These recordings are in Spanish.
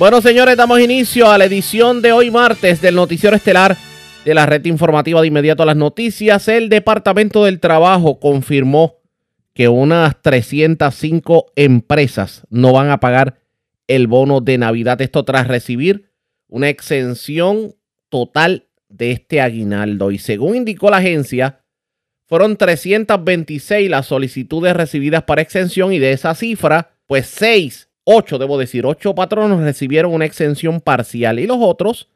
Bueno, señores, damos inicio a la edición de hoy martes del Noticiero Estelar de la red informativa de inmediato a las noticias. El Departamento del Trabajo confirmó que unas 305 empresas no van a pagar el bono de Navidad. Esto tras recibir una exención total de este aguinaldo. Y según indicó la agencia, fueron 326 las solicitudes recibidas para exención y de esa cifra, pues 6 ocho, debo decir, ocho patronos recibieron una exención parcial y los otros,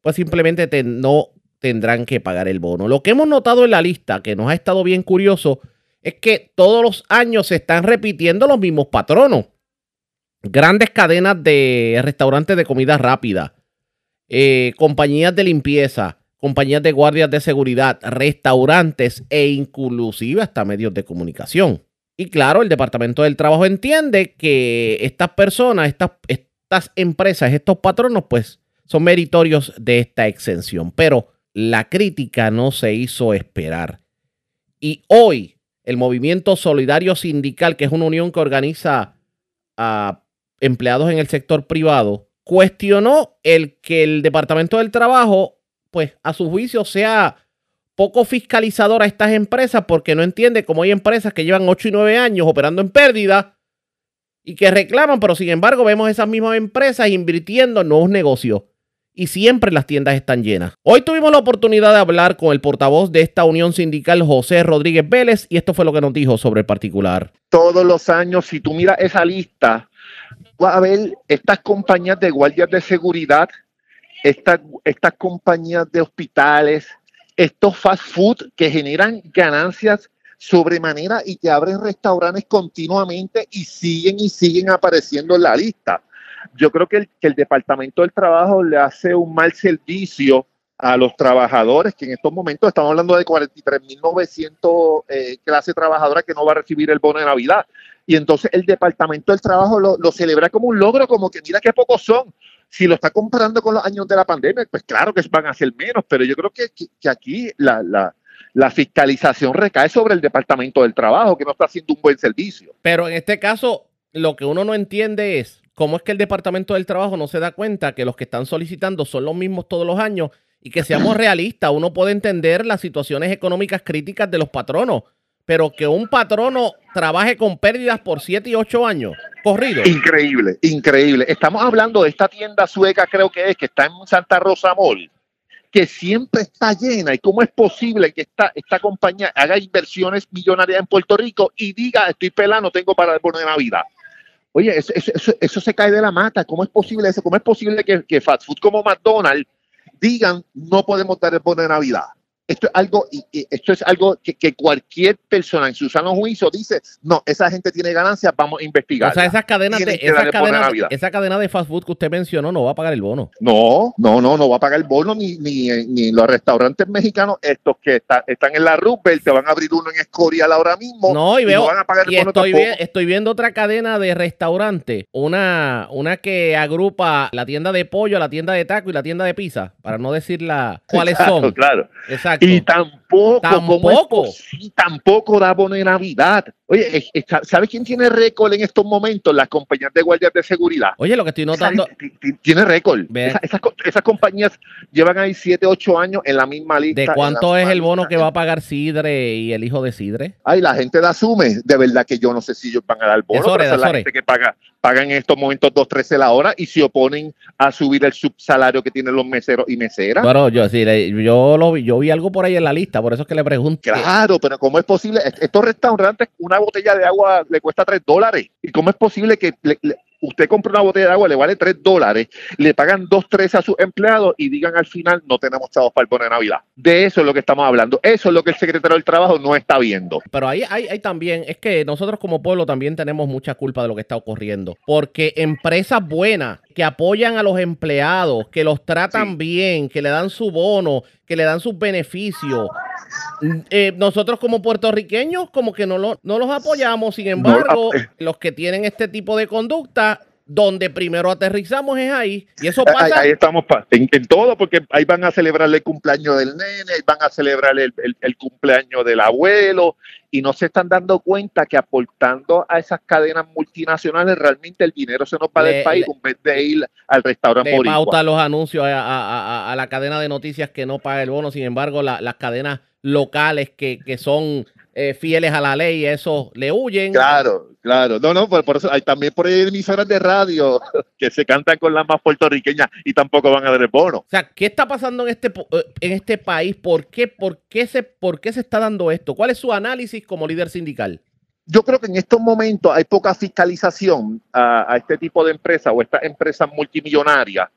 pues simplemente no tendrán que pagar el bono. Lo que hemos notado en la lista, que nos ha estado bien curioso, es que todos los años se están repitiendo los mismos patronos. Grandes cadenas de restaurantes de comida rápida, eh, compañías de limpieza, compañías de guardias de seguridad, restaurantes e inclusive hasta medios de comunicación. Y claro, el Departamento del Trabajo entiende que estas personas, estas, estas empresas, estos patronos, pues son meritorios de esta exención. Pero la crítica no se hizo esperar. Y hoy el Movimiento Solidario Sindical, que es una unión que organiza a empleados en el sector privado, cuestionó el que el Departamento del Trabajo, pues a su juicio, sea poco fiscalizador a estas empresas porque no entiende cómo hay empresas que llevan 8 y 9 años operando en pérdida y que reclaman, pero sin embargo vemos esas mismas empresas invirtiendo en nuevos negocios y siempre las tiendas están llenas. Hoy tuvimos la oportunidad de hablar con el portavoz de esta unión sindical, José Rodríguez Vélez, y esto fue lo que nos dijo sobre el particular. Todos los años, si tú miras esa lista, va a ver estas compañías de guardias de seguridad, estas, estas compañías de hospitales, estos fast food que generan ganancias sobremanera y que abren restaurantes continuamente y siguen y siguen apareciendo en la lista. Yo creo que el, que el Departamento del Trabajo le hace un mal servicio a los trabajadores, que en estos momentos estamos hablando de 43.900 eh, clase trabajadora que no va a recibir el bono de Navidad. Y entonces el Departamento del Trabajo lo, lo celebra como un logro, como que mira qué pocos son. Si lo está comparando con los años de la pandemia, pues claro que van a ser menos, pero yo creo que, que, aquí la, la, la, fiscalización recae sobre el Departamento del Trabajo, que no está haciendo un buen servicio. Pero en este caso, lo que uno no entiende es cómo es que el Departamento del Trabajo no se da cuenta que los que están solicitando son los mismos todos los años y que seamos realistas, uno puede entender las situaciones económicas críticas de los patronos, pero que un patrono trabaje con pérdidas por 7 y 8 años, corrido. Increíble, increíble. Estamos hablando de esta tienda sueca, creo que es, que está en Santa Rosa Mall, que siempre está llena. ¿Y cómo es posible que esta, esta compañía haga inversiones millonarias en Puerto Rico y diga, estoy pelando, tengo para el bono de Navidad? Oye, eso, eso, eso, se cae de la mata. ¿Cómo es posible eso? ¿Cómo es posible que, que fast food como McDonald's digan, no podemos dar el bono de Navidad? Esto es algo, esto es algo que, cualquier persona en su sano juicio dice, no, esa gente tiene ganancias, vamos a investigar. O sea, esas cadenas de, esa, cadena, esa cadena de fast food que usted mencionó no va a pagar el bono. No, no, no, no va a pagar el bono ni, ni, ni los restaurantes mexicanos, estos que están en la Rupert, te van a abrir uno en Escorial ahora mismo. No, y, veo, van a pagar el bono estoy, estoy viendo otra cadena de restaurantes, una, una que agrupa la tienda de pollo, la tienda de taco y la tienda de pizza, para no decir la, cuáles son. Claro. Exacto. Y tampoco, tampoco. tampoco da de Navidad. Oye, ¿sabes quién tiene récord en estos momentos? Las compañías de guardias de seguridad. Oye, lo que estoy notando. Tiene récord. esas, compañías llevan ahí 7, 8 años en la misma lista. ¿De cuánto es el bono que va a pagar Sidre y el hijo de Sidre? Ay, la gente la asume. De verdad que yo no sé si ellos van a dar bono, pero es la gente que paga, pagan en estos momentos 2, 13 la hora y se oponen a subir el subsalario que tienen los meseros y meseras. Bueno, yo sí, yo lo yo vi algo por ahí en la lista, por eso es que le pregunto. Claro, pero ¿cómo es posible? Estos restaurantes, una botella de agua le cuesta 3 dólares. ¿Y cómo es posible que usted compra una botella de agua, le vale 3 dólares, le pagan 2, 3 a sus empleados y digan al final no tenemos chavos para el bono de Navidad? De eso es lo que estamos hablando. Eso es lo que el secretario del Trabajo no está viendo. Pero ahí hay, hay también, es que nosotros como pueblo también tenemos mucha culpa de lo que está ocurriendo. Porque empresas buenas que apoyan a los empleados, que los tratan bien, que le dan su bono, que le dan sus beneficios, eh, nosotros como puertorriqueños como que no, lo, no los apoyamos, sin embargo, los que tienen este tipo de conducta donde primero aterrizamos es ahí. Y eso pasa. Ahí, estamos en, todo, porque ahí van a celebrar el cumpleaños del nene, ahí van a celebrar el, cumpleaños del abuelo, y no se están dando cuenta que aportando a esas cadenas multinacionales, realmente el dinero se nos va del país en vez de ir al restaurante. Le pauta los anuncios a, la cadena de noticias que no paga el bono, sin embargo, las cadenas locales que, que son eh, fieles a la ley, eso le huyen. Claro, claro. No, no, por, eso hay también por ahí emisoras de radio que se cantan con las más puertorriqueñas y tampoco van a dar el bono. O sea, ¿qué está pasando en este, eh, en este país? ¿Por qué, por, qué se, ¿Por qué se está dando esto? ¿Cuál es su análisis como líder sindical? Yo creo que en estos momentos hay poca fiscalización a, este tipo de empresas o estas empresas multimillonarias,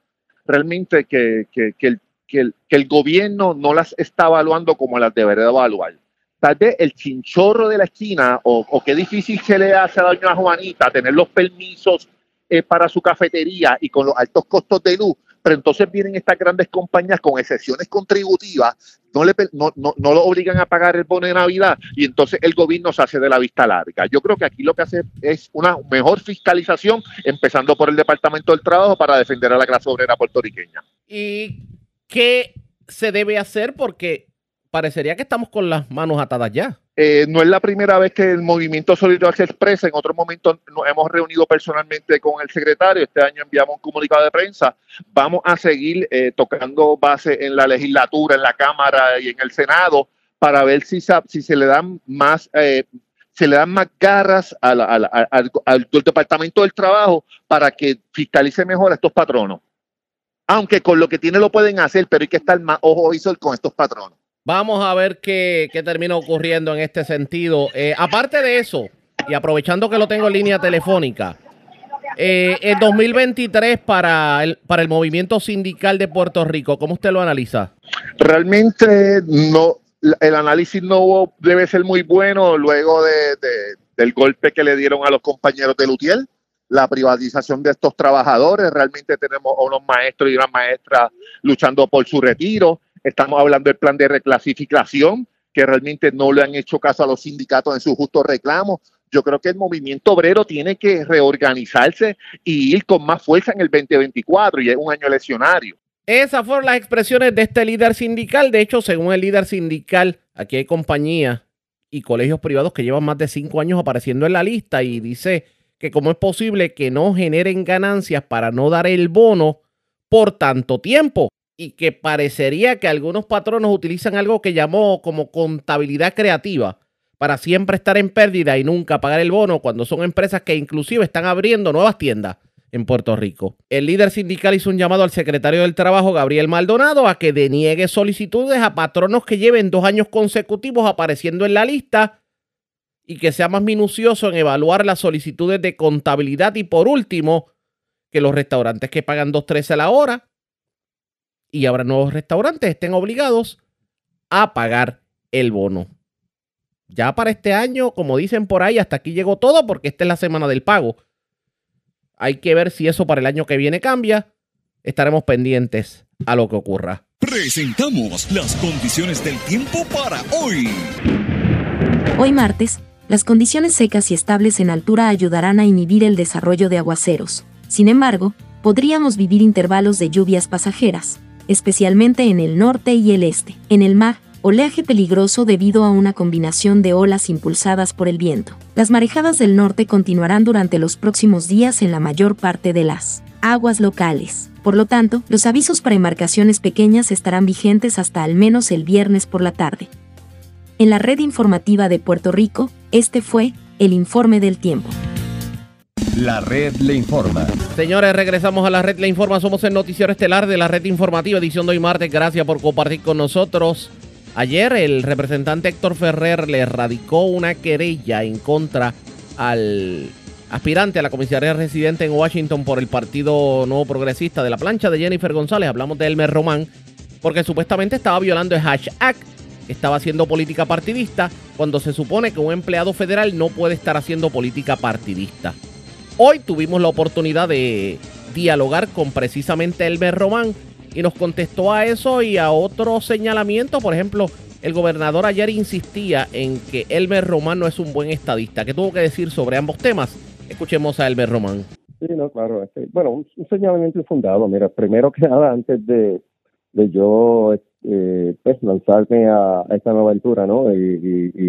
realmente que, que, que, el, que, el, que el gobierno no las está evaluando como las debería evaluar tal vez el chinchorro de la esquina o, qué difícil se le hace a doña Juanita tener los permisos eh, para su cafetería y con los altos costos de luz, pero entonces vienen estas grandes compañías con excepciones contributivas, no, le, no, no, no, lo obligan a pagar el bono de Navidad y entonces el gobierno se hace de la vista larga. Yo creo que aquí lo que hace es una mejor fiscalización, empezando por el Departamento del Trabajo para defender a la clase obrera puertorriqueña. ¿Y qué se debe hacer? Porque parecería que estamos con las manos atadas ya. Eh, no es la primera vez que el movimiento solidario se expresa. En otro momento nos hemos reunido personalmente con el secretario. Este año enviamos un comunicado de prensa. Vamos a seguir eh, tocando base en la legislatura, en la Cámara y en el Senado para ver si, si se le dan más, eh, se le dan más garras al, al, Departamento del Trabajo para que fiscalice mejor a estos patronos. Aunque con lo que tiene lo pueden hacer, pero hay que estar más ojo sol con estos patronos. Vamos a ver qué, termina ocurriendo en este sentido. Eh, aparte de eso, y aprovechando que lo tengo en línea telefónica, eh, el 2023 para el, para el movimiento sindical de Puerto Rico, ¿cómo usted lo analiza? Realmente no, el análisis no debe ser muy bueno luego de, del golpe que le dieron a los compañeros de Lutiel, la privatización de estos trabajadores. Realmente tenemos a unos maestros y unas maestras luchando por su retiro. Estamos hablando del plan de reclasificación, que realmente no le han hecho caso a los sindicatos en su justo reclamo. Yo creo que el movimiento obrero tiene que reorganizarse y ir con más fuerza en el 2024 y es un año eleccionario. Esas fueron las expresiones de este líder sindical. De hecho, según el líder sindical, aquí hay compañías y colegios privados que llevan más de cinco años apareciendo en la lista y dice que cómo es posible que no generen ganancias para no dar el bono por tanto tiempo y que parecería que algunos patronos utilizan algo que llamó como contabilidad creativa para siempre estar en pérdida y nunca pagar el bono cuando son empresas que inclusive están abriendo nuevas tiendas en Puerto Rico. El líder sindical hizo un llamado al secretario del Trabajo, Gabriel Maldonado, a que deniegue solicitudes a patronos que lleven dos años consecutivos apareciendo en la lista y que sea más minucioso en evaluar las solicitudes de contabilidad y por último, que los restaurantes que pagan 2.13 a la hora y habrá nuevos restaurantes estén obligados a pagar el bono. Ya para este año, como dicen por ahí, hasta aquí llegó todo porque esta es la semana del pago. Hay que ver si eso para el año que viene cambia. Estaremos pendientes a lo que ocurra. Presentamos las condiciones del tiempo para hoy. Hoy martes, las condiciones secas y estables en altura ayudarán a inhibir el desarrollo de aguaceros. Sin embargo, podríamos vivir intervalos de lluvias pasajeras especialmente en el norte y el este. En el mar, oleaje peligroso debido a una combinación de olas impulsadas por el viento. Las marejadas del norte continuarán durante los próximos días en la mayor parte de las aguas locales. Por lo tanto, los avisos para embarcaciones pequeñas estarán vigentes hasta al menos el viernes por la tarde. En la red informativa de Puerto Rico, este fue el informe del tiempo. La red le informa. Señores, regresamos a la red le informa. Somos el noticiero estelar de la red informativa, edición de hoy martes. Gracias por compartir con nosotros. Ayer el representante Héctor Ferrer le radicó una querella en contra al aspirante a la comisaría residente en Washington por el Partido Nuevo Progresista de la plancha de Jennifer González. Hablamos de Elmer Román, porque supuestamente estaba violando el Hash Act, estaba haciendo política partidista, cuando se supone que un empleado federal no puede estar haciendo política partidista. Hoy tuvimos la oportunidad de dialogar con precisamente Elmer Román y nos contestó a eso y a otro señalamiento. Por ejemplo, el gobernador ayer insistía en que Elmer Román no es un buen estadista. ¿Qué tuvo que decir sobre ambos temas? Escuchemos a Elmer Román. Sí, no, claro. Este, bueno, un, señalamiento infundado. Mira, primero que nada, antes de, de yo eh, pues, lanzarme a, esta nueva aventura, ¿no? Y,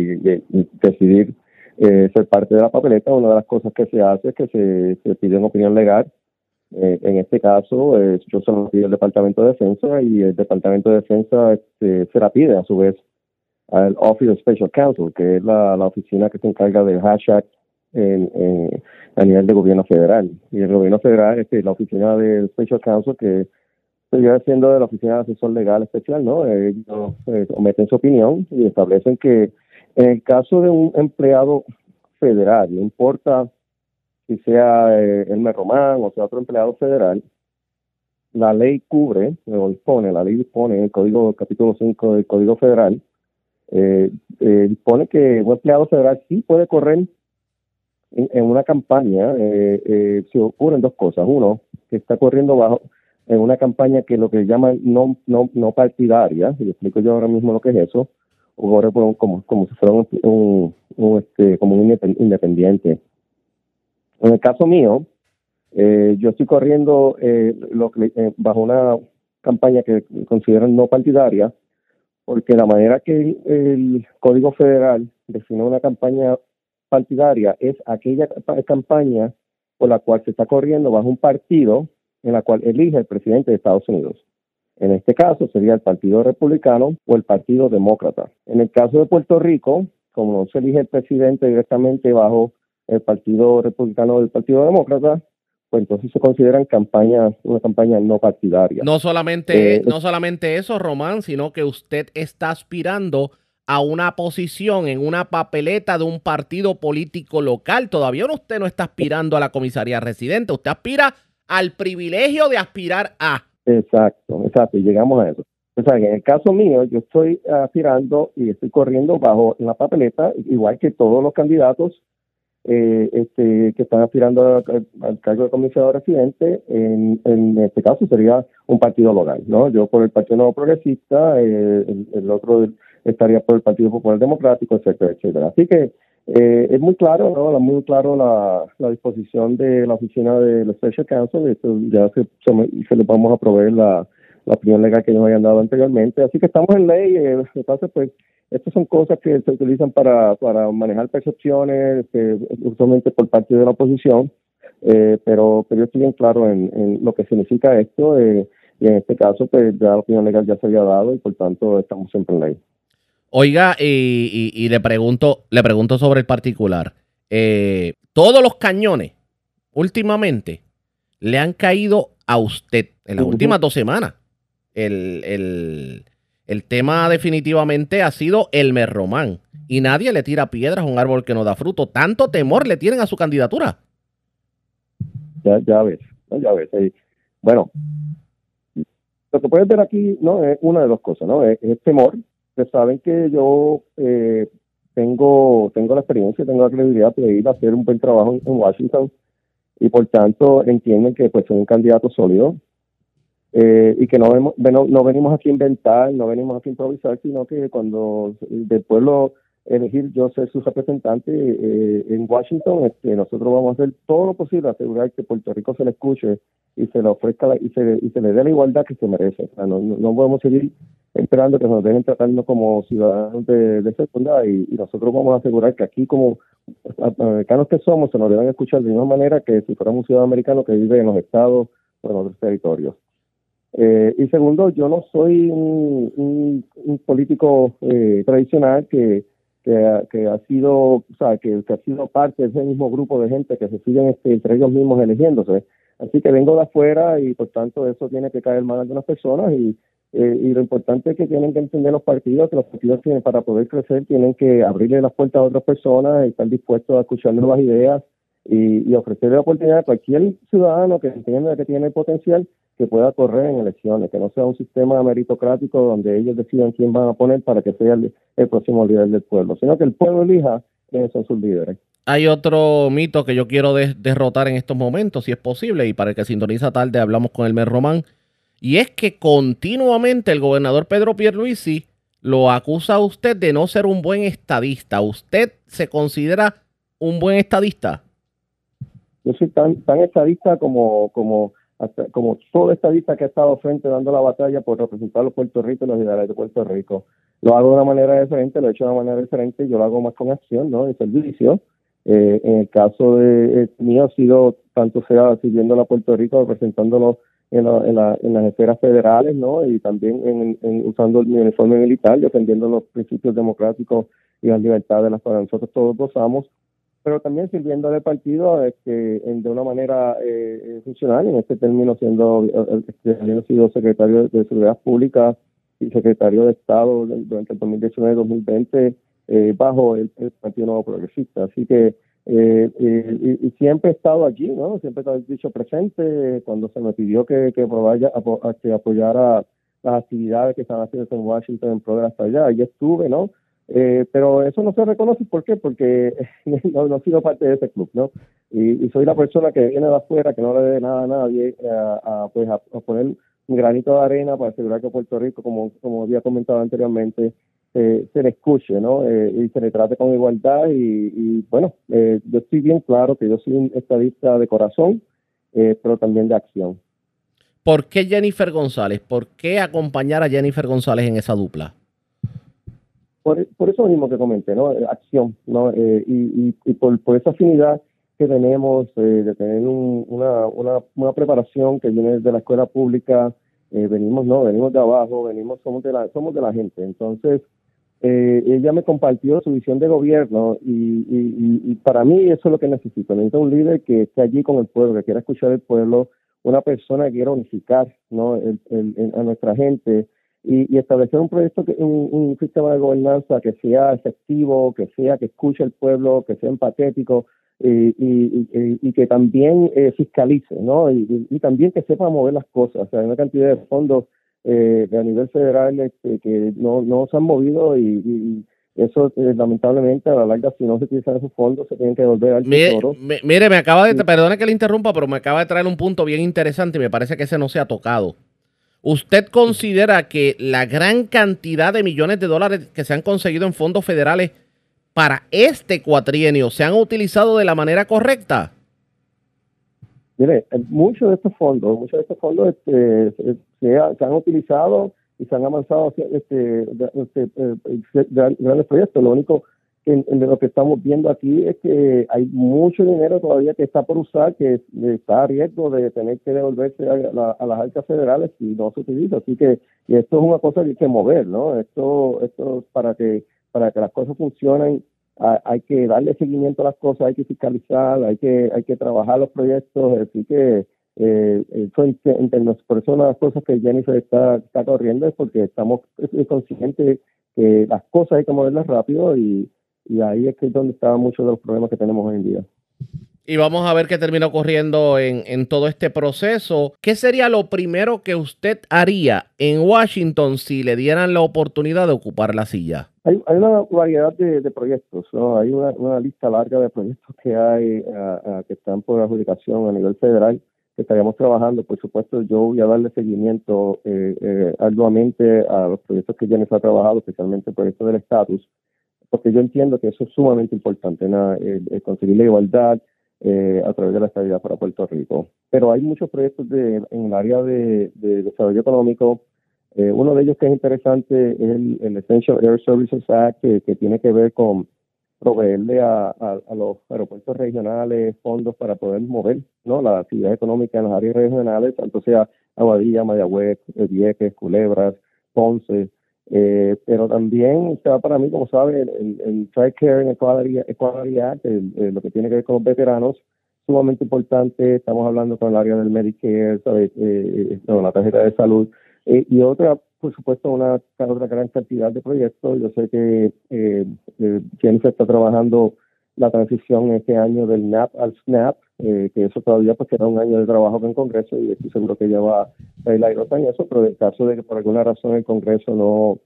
decidir eh, ser parte de la papeleta, una de las cosas que se hace es que se, se pide una opinión legal. Eh, en este caso, yo solo pido el Departamento de Defensa y el Departamento de Defensa este, se la pide a su vez al Office of Special Counsel, que es la, la oficina que se encarga del hashtag en, a nivel de gobierno federal. Y el gobierno federal, es la oficina del Special Counsel, que sigue siendo de la oficina de asesor legal especial, ¿no? Ellos eh, omiten su opinión y establecen que en el caso de un empleado federal, no importa si sea eh, el Román o sea otro empleado federal, la ley cubre, o dispone, la ley dispone, el código, capítulo 5 del Código Federal, eh, eh, dispone que un empleado federal sí puede correr en, una campaña eh, eh, se ocurren dos cosas. Uno, que está corriendo bajo en una campaña que lo que llaman no, no, no partidaria, y explico yo ahora mismo lo que es eso, corre como, como si fuera un, este, como un independiente. En el caso mío, eh, yo estoy corriendo eh, eh, bajo una campaña que consideran no partidaria, porque la manera que el Código Federal define una campaña partidaria es aquella campaña por la cual se está corriendo bajo un partido en la cual elige el presidente de Estados Unidos. En este caso sería el Partido Republicano o el Partido Demócrata. En el caso de Puerto Rico, como no se elige el presidente directamente bajo el Partido Republicano o el Partido Demócrata, pues entonces se consideran campañas, una campaña no partidaria. No solamente, eh, no solamente eso, Román, sino que usted está aspirando a una posición en una papeleta de un partido político local. Todavía usted no está aspirando a la comisaría residente, usted aspira al privilegio de aspirar a. Exacto, exacto, y llegamos a eso. O sea, en el caso mío, yo estoy aspirando y estoy corriendo bajo la papeleta, igual que todos los candidatos eh, este, que están aspirando al, cargo de comisionado residente, en, en, este caso sería un partido local, ¿no? Yo por el Partido Nuevo Progresista, eh, el, el, otro estaría por el Partido Popular Democrático, etcétera, etcétera. Así que eh, es muy claro, ¿no? Muy claro la, disposición de la oficina del Special Counsel, esto ya se, se, le vamos a proveer la, la opinión legal que ellos hayan dado anteriormente. Así que estamos en ley, eh, entonces pues estas son cosas que se utilizan para, para manejar percepciones, eh, usualmente por parte de la oposición, eh, pero, pero yo estoy bien claro en, en lo que significa esto, eh, y en este caso pues ya la opinión legal ya se había dado y por tanto estamos siempre en ley. Oiga, y, le pregunto, le pregunto sobre el particular. Eh, todos los cañones últimamente le han caído a usted en las últimas dos semanas. El, tema definitivamente ha sido el merromán. Y nadie le tira piedras a un árbol que no da fruto. Tanto temor le tienen a su candidatura. Ya, ya ves, ya ves. Bueno, lo que puedes ver aquí no es una de dos cosas, ¿no? es temor Ustedes saben que yo eh, tengo tengo la experiencia, tengo la credibilidad de ir a hacer un buen trabajo en, Washington y por tanto entienden que pues soy un candidato sólido eh, y que no, no, venimos aquí a inventar, no venimos aquí a improvisar, sino que cuando del pueblo elegir yo ser su representante eh, en Washington, este, nosotros vamos a hacer todo lo posible, asegurar que Puerto Rico se le escuche y se le ofrezca y, se, y se le dé la igualdad que se merece. no, no, podemos seguir esperando que nos dejen tratando como ciudadanos de, de segunda y, nosotros vamos a asegurar que aquí como americanos que somos se nos deben escuchar de la misma manera que si fuéramos un ciudadano americano que vive en los estados o en otros territorios. Eh, y segundo, yo no soy un, político eh, tradicional que, que, ha sido, o sea, que, ha sido parte de ese mismo grupo de gente que se siguen este, entre ellos mismos eligiéndose. Así que vengo de afuera y por tanto eso tiene que caer mal de algunas personas y eh, y lo importante es que tienen que entender los partidos, que los partidos tienen para poder crecer, tienen que abrirle las puertas a otras personas, y estar dispuestos a escuchar nuevas ideas y, ofrecerle la oportunidad a cualquier ciudadano que entienda que tiene potencial que pueda correr en elecciones, que no sea un sistema meritocrático donde ellos decidan quién van a poner para que sea el, próximo líder del pueblo, sino que el pueblo elija quiénes son sus líderes. Hay otro mito que yo quiero derrotar en estos momentos, si es posible, y para el que sintoniza tarde hablamos con el Mer Román y es que continuamente el gobernador Pedro Pierluisi lo acusa a usted de no ser un buen estadista. ¿Usted se considera un buen estadista? Yo soy tan, tan estadista como, como, como todo estadista que ha estado frente dando la batalla por representar a los Puerto Rico y los ideales de Puerto Rico. Lo hago de una manera diferente, lo he hecho de una manera diferente, yo lo hago más con acción, ¿no? De servicio. Eh, en el caso de eh, mío ha sido tanto sea sirviendo a Puerto Rico, representándolo en, las esferas federales, ¿no? Y también usando el uniforme militar, defendiendo los principios democráticos y las libertades de las que nosotros todos gozamos, pero también sirviendo al partido este, de una manera eh, eh, funcional, en este término siendo, eh, este, habiendo sido secretario de Seguridad Pública y secretario de Estado durante el 2019-2020 bajo el, Partido Nuevo Progresista. Así que eh, y, siempre he estado allí, ¿no? Siempre he dicho presente cuando se me pidió que, que, que apoyara las actividades que están haciendo en Washington en pro hasta allá. Y estuve, ¿no? Eh, pero eso no se reconoce, ¿por qué? Porque no, no he sido parte de ese club, ¿no? Y, soy la persona que viene de afuera, que no le dé nada a nadie, eh, a, pues a, poner un granito de arena para asegurar que Puerto Rico, como, como había comentado anteriormente, se le escuche, ¿no? Eh, y se le trate con igualdad. Y, bueno, eh, yo estoy bien claro que yo soy un estadista de corazón, eh, pero también de acción. ¿Por qué Jennifer González? ¿Por qué acompañar a Jennifer González en esa dupla? Por, eso mismo que comenté, ¿no? Acción, ¿no? y, y, por, por, esa afinidad que tenemos de tener una, una, una preparación que viene de la escuela pública, venimos, no, venimos de abajo, venimos, somos de la, somos de la gente. Entonces, eh, ella me compartió su visión de gobierno y, para mí eso es lo que necesito. Necesito un líder que esté allí con el pueblo, que quiera escuchar el pueblo, una persona que quiera unificar ¿no? a nuestra gente y, establecer un proyecto, que, un, sistema de gobernanza que sea efectivo, que sea que escuche el pueblo, que sea empatético y, que también eh, fiscalice, ¿no? Y, también que sepa mover las cosas. O sea, hay una cantidad de fondos eh, a nivel federal este, que no, no se han movido y, eso eh, lamentablemente a la larga si no se utilizan esos fondos se tienen que devolver al tesoro. Mire, me acaba de, perdone que le interrumpa, pero me acaba de traer un punto bien interesante y me parece que ese no se ha tocado. ¿Usted considera que la gran cantidad de millones de dólares que se han conseguido en fondos federales para este cuatrienio se han utilizado de la manera correcta? Mire, muchos de estos fondos, muchos de estos fondos este, se, han utilizado y se han avanzado este, este, eh, grandes proyectos. Lo único que en, lo que estamos viendo aquí es que hay mucho dinero todavía que está por usar, que está a riesgo de tener que devolverse a, las arcas federales si no se utiliza. Así que y esto es una cosa que hay que mover, ¿no? Esto, esto para que para que las cosas funcionen hay que darle seguimiento a las cosas, hay que fiscalizar, hay que hay que trabajar los proyectos, así que eh, por eso una de las cosas que Jennifer está, está corriendo es porque estamos conscientes que las cosas hay que moverlas rápido y, y ahí es que es donde están muchos de los problemas que tenemos hoy en día. Y vamos a ver qué termina ocurriendo en, en, todo este proceso. ¿Qué sería lo primero que usted haría en Washington si le dieran la oportunidad de ocupar la silla? Hay, hay una variedad de, de proyectos, ¿no? hay una, una, lista larga de proyectos que hay que están por adjudicación a nivel federal que estaríamos trabajando. Por supuesto, yo voy a darle seguimiento eh, eh, arduamente a los proyectos que ya ha trabajado, especialmente el proyecto del estatus, porque yo entiendo que eso es sumamente importante, conseguir la igualdad, eh, a través de la estabilidad para Puerto Rico. Pero hay muchos proyectos de, en el área de, desarrollo económico. Eh, uno de ellos que es interesante es el, Essential Air Services Act, que, tiene que ver con proveerle a, los aeropuertos regionales fondos para poder mover ¿no? la actividad económica en las áreas regionales, tanto sea Aguadilla, Mayagüez, Vieques, Culebras, Ponce, eh, pero también está para mí, como sabe, el, el Care and Equality, Act, lo que tiene que ver con los veteranos, sumamente importante. Estamos hablando con el área del Medicare, ¿sabe? Eh, la tarjeta de salud. Eh, y otra, por supuesto, una otra gran cantidad de proyectos. Yo sé que eh, Jennifer está trabajando la transición este año del NAP al SNAP, eh, que eso todavía pues queda un año de trabajo en Congreso y estoy seguro que ella va a ir en eso, pero en el caso de que por alguna razón el Congreso no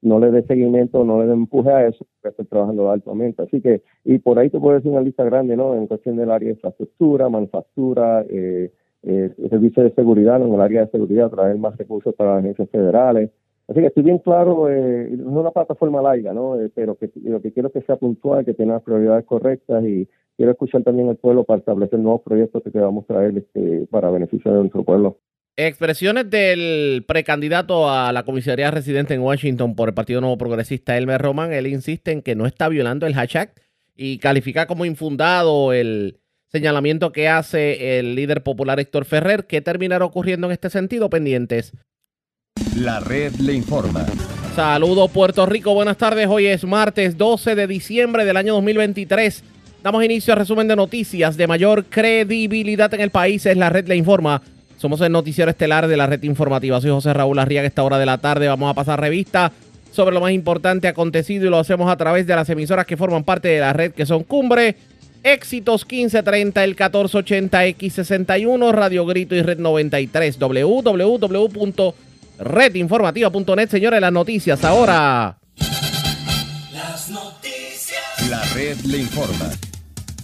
no le dé seguimiento, no le dé empuje a eso, pues estoy trabajando altamente. Así que, y por ahí te puedo decir una lista grande, ¿no? En cuestión del área de infraestructura, manufactura, eh, eh, servicios de seguridad, en el área de seguridad, traer más recursos para las agencias federales, Así que estoy bien claro, eh, no una plataforma larga, ¿no? Eh, pero que lo que quiero es que sea puntual, que tenga las prioridades correctas y quiero escuchar también al pueblo para establecer nuevos proyectos que a traer este, para beneficio de nuestro pueblo. Expresiones del precandidato a la comisaría residente en Washington por el Partido Nuevo Progresista, Elmer Roman. Él insiste en que no está violando el hashtag y califica como infundado el señalamiento que hace el líder popular Héctor Ferrer. ¿Qué terminará ocurriendo en este sentido? Pendientes. La red le informa. Saludos Puerto Rico, buenas tardes. Hoy es martes 12 de diciembre del año 2023. Damos inicio al resumen de noticias de mayor credibilidad en el país. Es la red le informa. Somos el noticiero estelar de la red informativa. Soy José Raúl Arriaga. Esta hora de la tarde vamos a pasar revista sobre lo más importante acontecido y lo hacemos a través de las emisoras que forman parte de la red que son Cumbre, Éxitos 1530, el 1480, X61, Radio Grito y Red 93, www.redinformativa.net. Señores, las noticias ahora. Las noticias. La red le informa.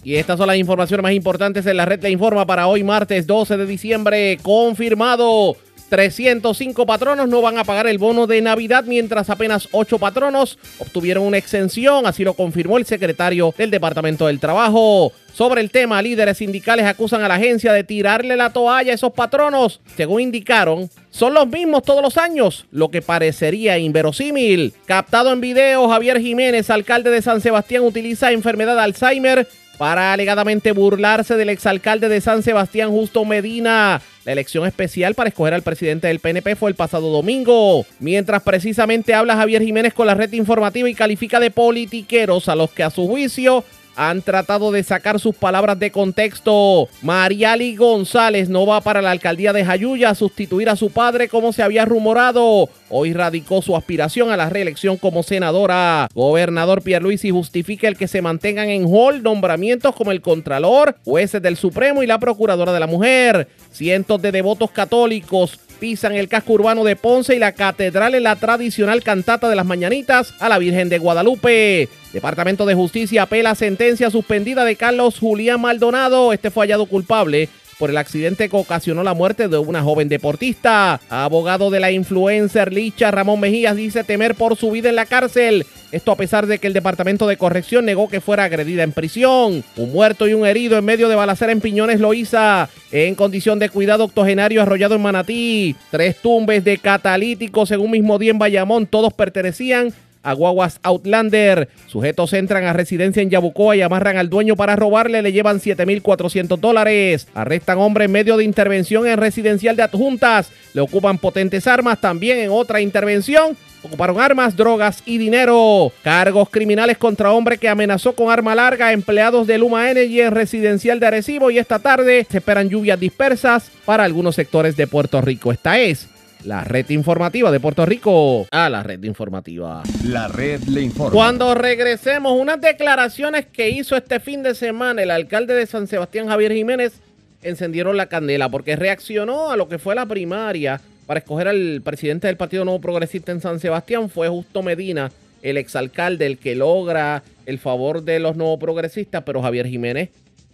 Y estas son las informaciones más importantes en la red le informa para hoy martes 12 de diciembre. Confirmado. 305 patronos no van a pagar el bono de Navidad, mientras apenas 8 patronos obtuvieron una exención, así lo confirmó el secretario del Departamento del Trabajo. Sobre el tema, líderes sindicales acusan a la agencia de tirarle la toalla a esos patronos. Según indicaron, son los mismos todos los años, lo que parecería inverosímil. Captado en video, Javier Jiménez, alcalde de San Sebastián, utiliza enfermedad de Alzheimer para alegadamente burlarse del exalcalde de San Sebastián, Justo Medina. La elección especial para escoger al presidente del PNP fue el pasado domingo, mientras precisamente habla Javier Jiménez con la red informativa y califica de politiqueros a los que a su juicio han tratado de sacar sus palabras de contexto. Mariali González no va para la alcaldía de Jayuya a sustituir a su padre como se había rumorado. Hoy radicó su aspiración a la reelección como senadora. Gobernador Pierluisi justifica el que se mantengan en hall nombramientos como el Contralor, jueces del Supremo y la Procuradora de la Mujer. Cientos de devotos católicos el casco urbano de Ponce y la catedral en la tradicional cantata de las mañanitas a la Virgen de Guadalupe. Departamento de Justicia apela sentencia suspendida de Carlos Julián Maldonado. Este fue hallado culpable por el accidente que ocasionó la muerte de una joven deportista. Abogado de la influencer Licha Ramón Mejías dice temer por su vida en la cárcel. Esto a pesar de que el Departamento de Corrección negó que fuera agredida en prisión. Un muerto y un herido en medio de balacera en Piñones Loíza. En condición de cuidado octogenario arrollado en Manatí. Tres tumbes de catalítico según mismo día en Bayamón. Todos pertenecían Aguaguas Outlander. Sujetos entran a residencia en Yabucoa y amarran al dueño para robarle, le llevan 7.400 dólares. Arrestan hombre en medio de intervención en residencial de adjuntas. Le ocupan potentes armas también en otra intervención. Ocuparon armas, drogas y dinero. Cargos criminales contra hombre que amenazó con arma larga a empleados de Luma Energy en residencial de Arecibo y esta tarde se esperan lluvias dispersas para algunos sectores de Puerto Rico. Esta es la red informativa de Puerto Rico. a la red informativa. La red le informa. Cuando regresemos, unas declaraciones que hizo este fin de semana el alcalde de San Sebastián, Javier Jiménez, encendieron la candela porque reaccionó a lo que fue la primaria para escoger al presidente del Partido Nuevo Progresista en San Sebastián. Fue Justo Medina, el exalcalde, el que logra el favor de los nuevos progresistas, pero Javier Jiménez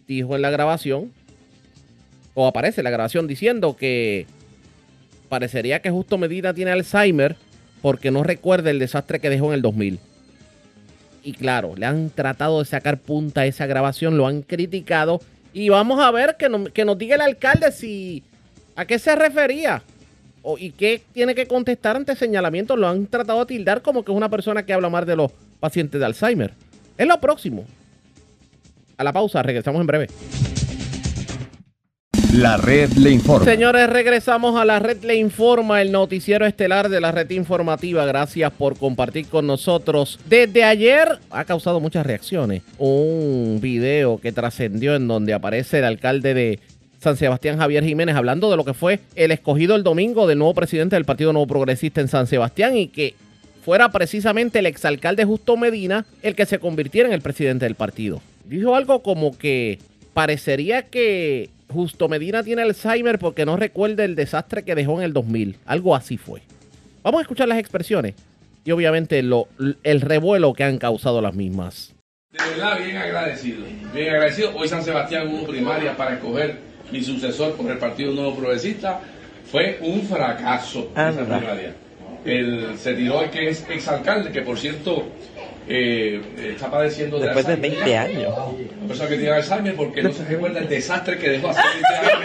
dijo en la grabación, o aparece en la grabación diciendo que parecería que Justo Medina tiene Alzheimer porque no recuerda el desastre que dejó en el 2000. Y claro, le han tratado de sacar punta a esa grabación, lo han criticado. Y vamos a ver que, que nos diga el alcalde si a qué se refería o, y qué tiene que contestar ante señalamientos. Lo han tratado de tildar como que es una persona que habla más de los pacientes de Alzheimer. Es lo próximo. A la pausa, regresamos en breve. La red le informa. Señores, regresamos a la red le informa, el noticiero estelar de la red informativa. Gracias por compartir con nosotros. Desde ayer ha causado muchas reacciones. Un video que trascendió en donde aparece el alcalde de San Sebastián Javier Jiménez hablando de lo que fue el escogido el domingo del nuevo presidente del Partido Nuevo Progresista en San Sebastián y que fuera precisamente el exalcalde Justo Medina el que se convirtiera en el presidente del partido. Dijo algo como que parecería que Justo Medina tiene Alzheimer porque no recuerda el desastre que dejó en el 2000. Algo así fue. Vamos a escuchar las expresiones y obviamente lo, el revuelo que han causado las mismas. De verdad, bien agradecido. Bien agradecido. Hoy San Sebastián hubo primaria para escoger mi sucesor por el Partido Nuevo Progresista. Fue un fracaso esa primaria. el, se tiró el que es exalcalde, que por cierto eh, está padeciendo de Después de Alzheimer 20 ya. años. Una persona que tiene Alzheimer porque no se recuerda el desastre que dejó hace 20 años.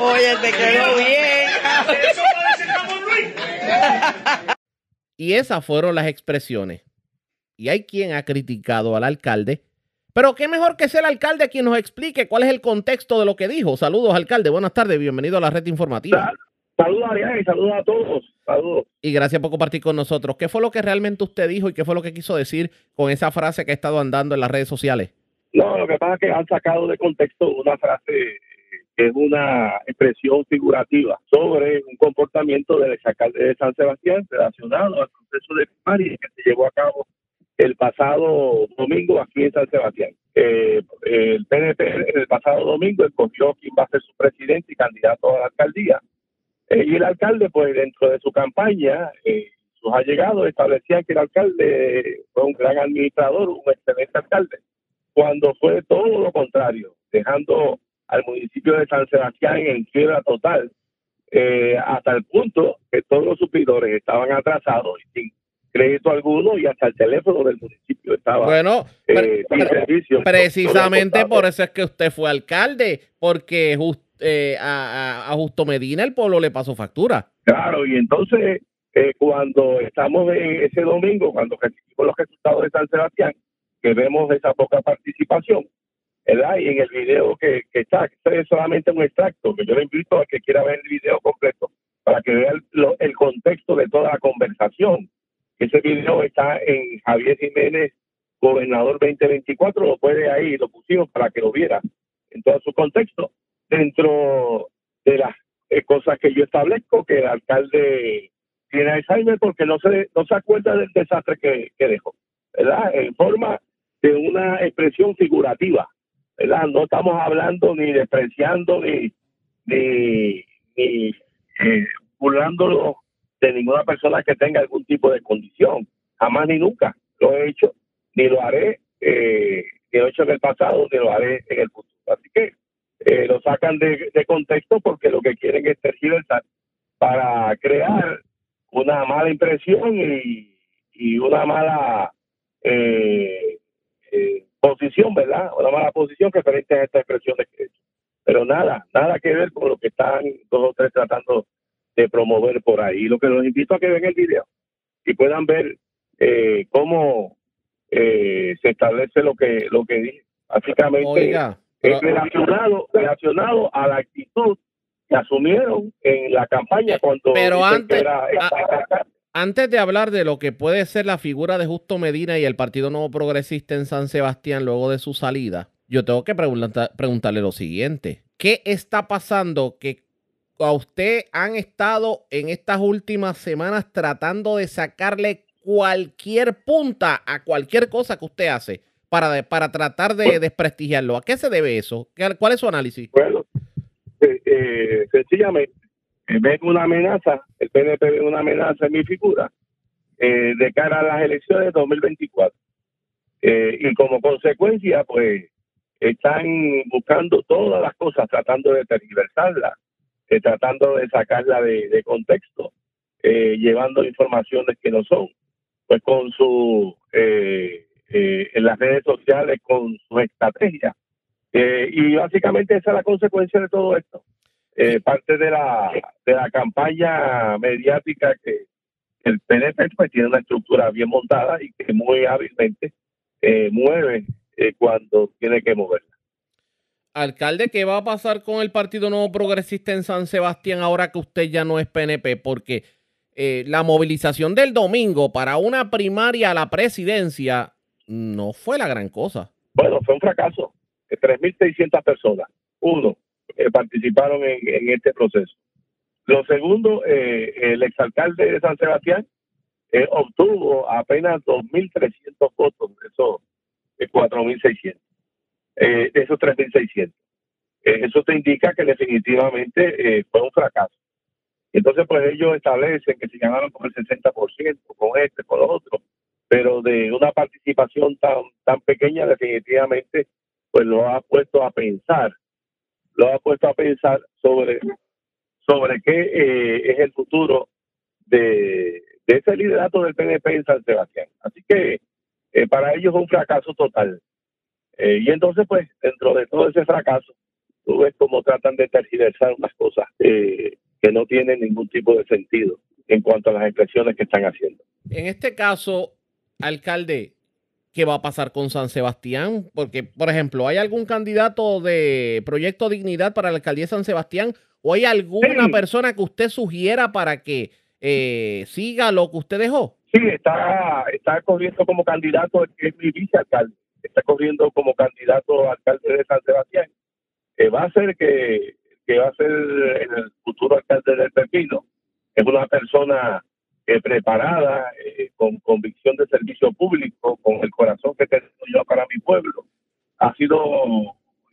Oye, te quedó bien. Y esas fueron las expresiones. Y hay quien ha criticado al alcalde. Pero qué mejor que sea el alcalde quien nos explique cuál es el contexto de lo que dijo. Saludos, alcalde. Buenas tardes. Bienvenido a la red informativa. Saludos, Arián, y saludos a todos. Saludos. Y gracias por compartir con nosotros. ¿Qué fue lo que realmente usted dijo y qué fue lo que quiso decir con esa frase que ha estado andando en las redes sociales? No, lo que pasa es que han sacado de contexto una frase que es una expresión figurativa sobre un comportamiento del exalcalde de San Sebastián relacionado al proceso de primaria que se llevó a cabo el pasado domingo aquí en San Sebastián. Eh, el PNP el pasado domingo escogió quién va a ser su presidente y candidato a la alcaldía. Eh, y el alcalde, pues dentro de su campaña, eh, sus allegados establecían que el alcalde fue un gran administrador, un excelente alcalde, cuando fue todo lo contrario, dejando al municipio de San Sebastián en quiebra total, eh, hasta el punto que todos los suplidores estaban atrasados y sin crédito alguno y hasta el teléfono del municipio estaba Bueno, eh, pre- servicio. precisamente por eso es que usted fue alcalde, porque jus- eh, a, a- a Justo Medina el pueblo le pasó factura. Claro, y entonces eh, cuando estamos en ese domingo, cuando recibimos los resultados de San Sebastián, que vemos esa poca participación, ¿verdad? Y en el video que, que está, que es solamente un extracto, que yo le invito a que quiera ver el video completo para que vea el, lo- el contexto de toda la conversación. Ese video está en Javier Jiménez, Gobernador 2024, lo puede ahí, lo pusimos para que lo viera en todo su contexto. Dentro de las eh, cosas que yo establezco, que el alcalde tiene Alzheimer porque no se, no se acuerda del desastre que, dejó, ¿verdad? En forma de una expresión figurativa, ¿verdad? No estamos hablando ni despreciando ni, ni, ni eh, burlándolo de ninguna persona que tenga algún tipo de condición. Jamás ni nunca lo he hecho, ni lo haré, eh, ni lo he hecho en el pasado, ni lo haré en el futuro. Así que eh, lo sacan de, de contexto porque lo que quieren es tergiversar para crear una mala impresión y, y una mala eh, eh, posición, ¿verdad? Una mala posición referente a estas expresiones que he hecho. Pero nada, nada que ver con lo que están dos o tres tratando de promover por ahí. Lo que los invito a que vean el video y puedan ver eh, cómo eh, se establece lo que lo que dije. Básicamente Oiga, es relacionado, relacionado a la actitud que asumieron en la campaña cuando Pero antes- que era a- Antes de hablar de lo que puede ser la figura de Justo Medina y el Partido Nuevo Progresista en San Sebastián luego de su salida, yo tengo que pregunta- preguntarle lo siguiente. ¿Qué está pasando que a usted han estado en estas últimas semanas tratando de sacarle cualquier punta a cualquier cosa que usted hace para, para tratar de desprestigiarlo? ¿A qué se debe eso? ¿Qué- ¿Cuál es su análisis? Bueno, eh, eh, sencillamente, eh, ven una amenaza, el PNP ve una amenaza en mi figura de cara a las elecciones de 2024. Eh, y como consecuencia, pues, están buscando todas las cosas, tratando de tergiversarla, eh, tratando de sacarla de, de contexto, eh, llevando informaciones que no son, pues con su, eh, eh, en las redes sociales, con sus estrategias. Eh, y básicamente esa es la consecuencia de todo esto. Eh, parte de la, de la campaña mediática que el PNP pues, tiene una estructura bien montada y que muy hábilmente eh, mueve eh, cuando tiene que moverla. Alcalde, ¿qué va a pasar con el Partido Nuevo Progresista en San Sebastián ahora que usted ya no es PNP? Porque eh, la movilización del domingo para una primaria a la presidencia no fue la gran cosa. Bueno, fue un fracaso. Eh, 3.600 personas, uno, eh, participaron en, este proceso. Lo segundo, eh, el exalcalde de San Sebastián eh, obtuvo apenas 2.300 votos, de esos eh, 4.600, eh, esos 3.600. Eh, eso te indica que definitivamente eh, fue un fracaso. Entonces, pues ellos establecen que se ganaron con el 60%, con este, con lo otro, pero de una participación tan, tan pequeña, definitivamente pues lo ha puesto a pensar, lo ha puesto a pensar sobre, sobre qué eh, es el futuro de, de, ese liderato del PNP en San Sebastián. Así que eh, para ellos es un fracaso total. Eh, y entonces, pues, dentro de todo ese fracaso, tú ves cómo tratan de tergiversar unas cosas que no tienen ningún tipo de sentido en cuanto a las expresiones que están haciendo. En este caso, alcalde, ¿qué va a pasar con San Sebastián? Porque, por ejemplo, ¿hay algún candidato de Proyecto Dignidad para la alcaldía de San Sebastián? ¿O hay alguna persona que usted sugiera para que eh, siga lo que usted dejó? Sí, está, está corriendo como candidato, es mi vicealcalde, está corriendo como candidato alcalde de San Sebastián. Eh, va a ser que, que va a ser el futuro alcalde del Pepino es una persona eh, preparada, eh, con convicción de servicio público, con el corazón que tengo yo para mi pueblo. Ha sido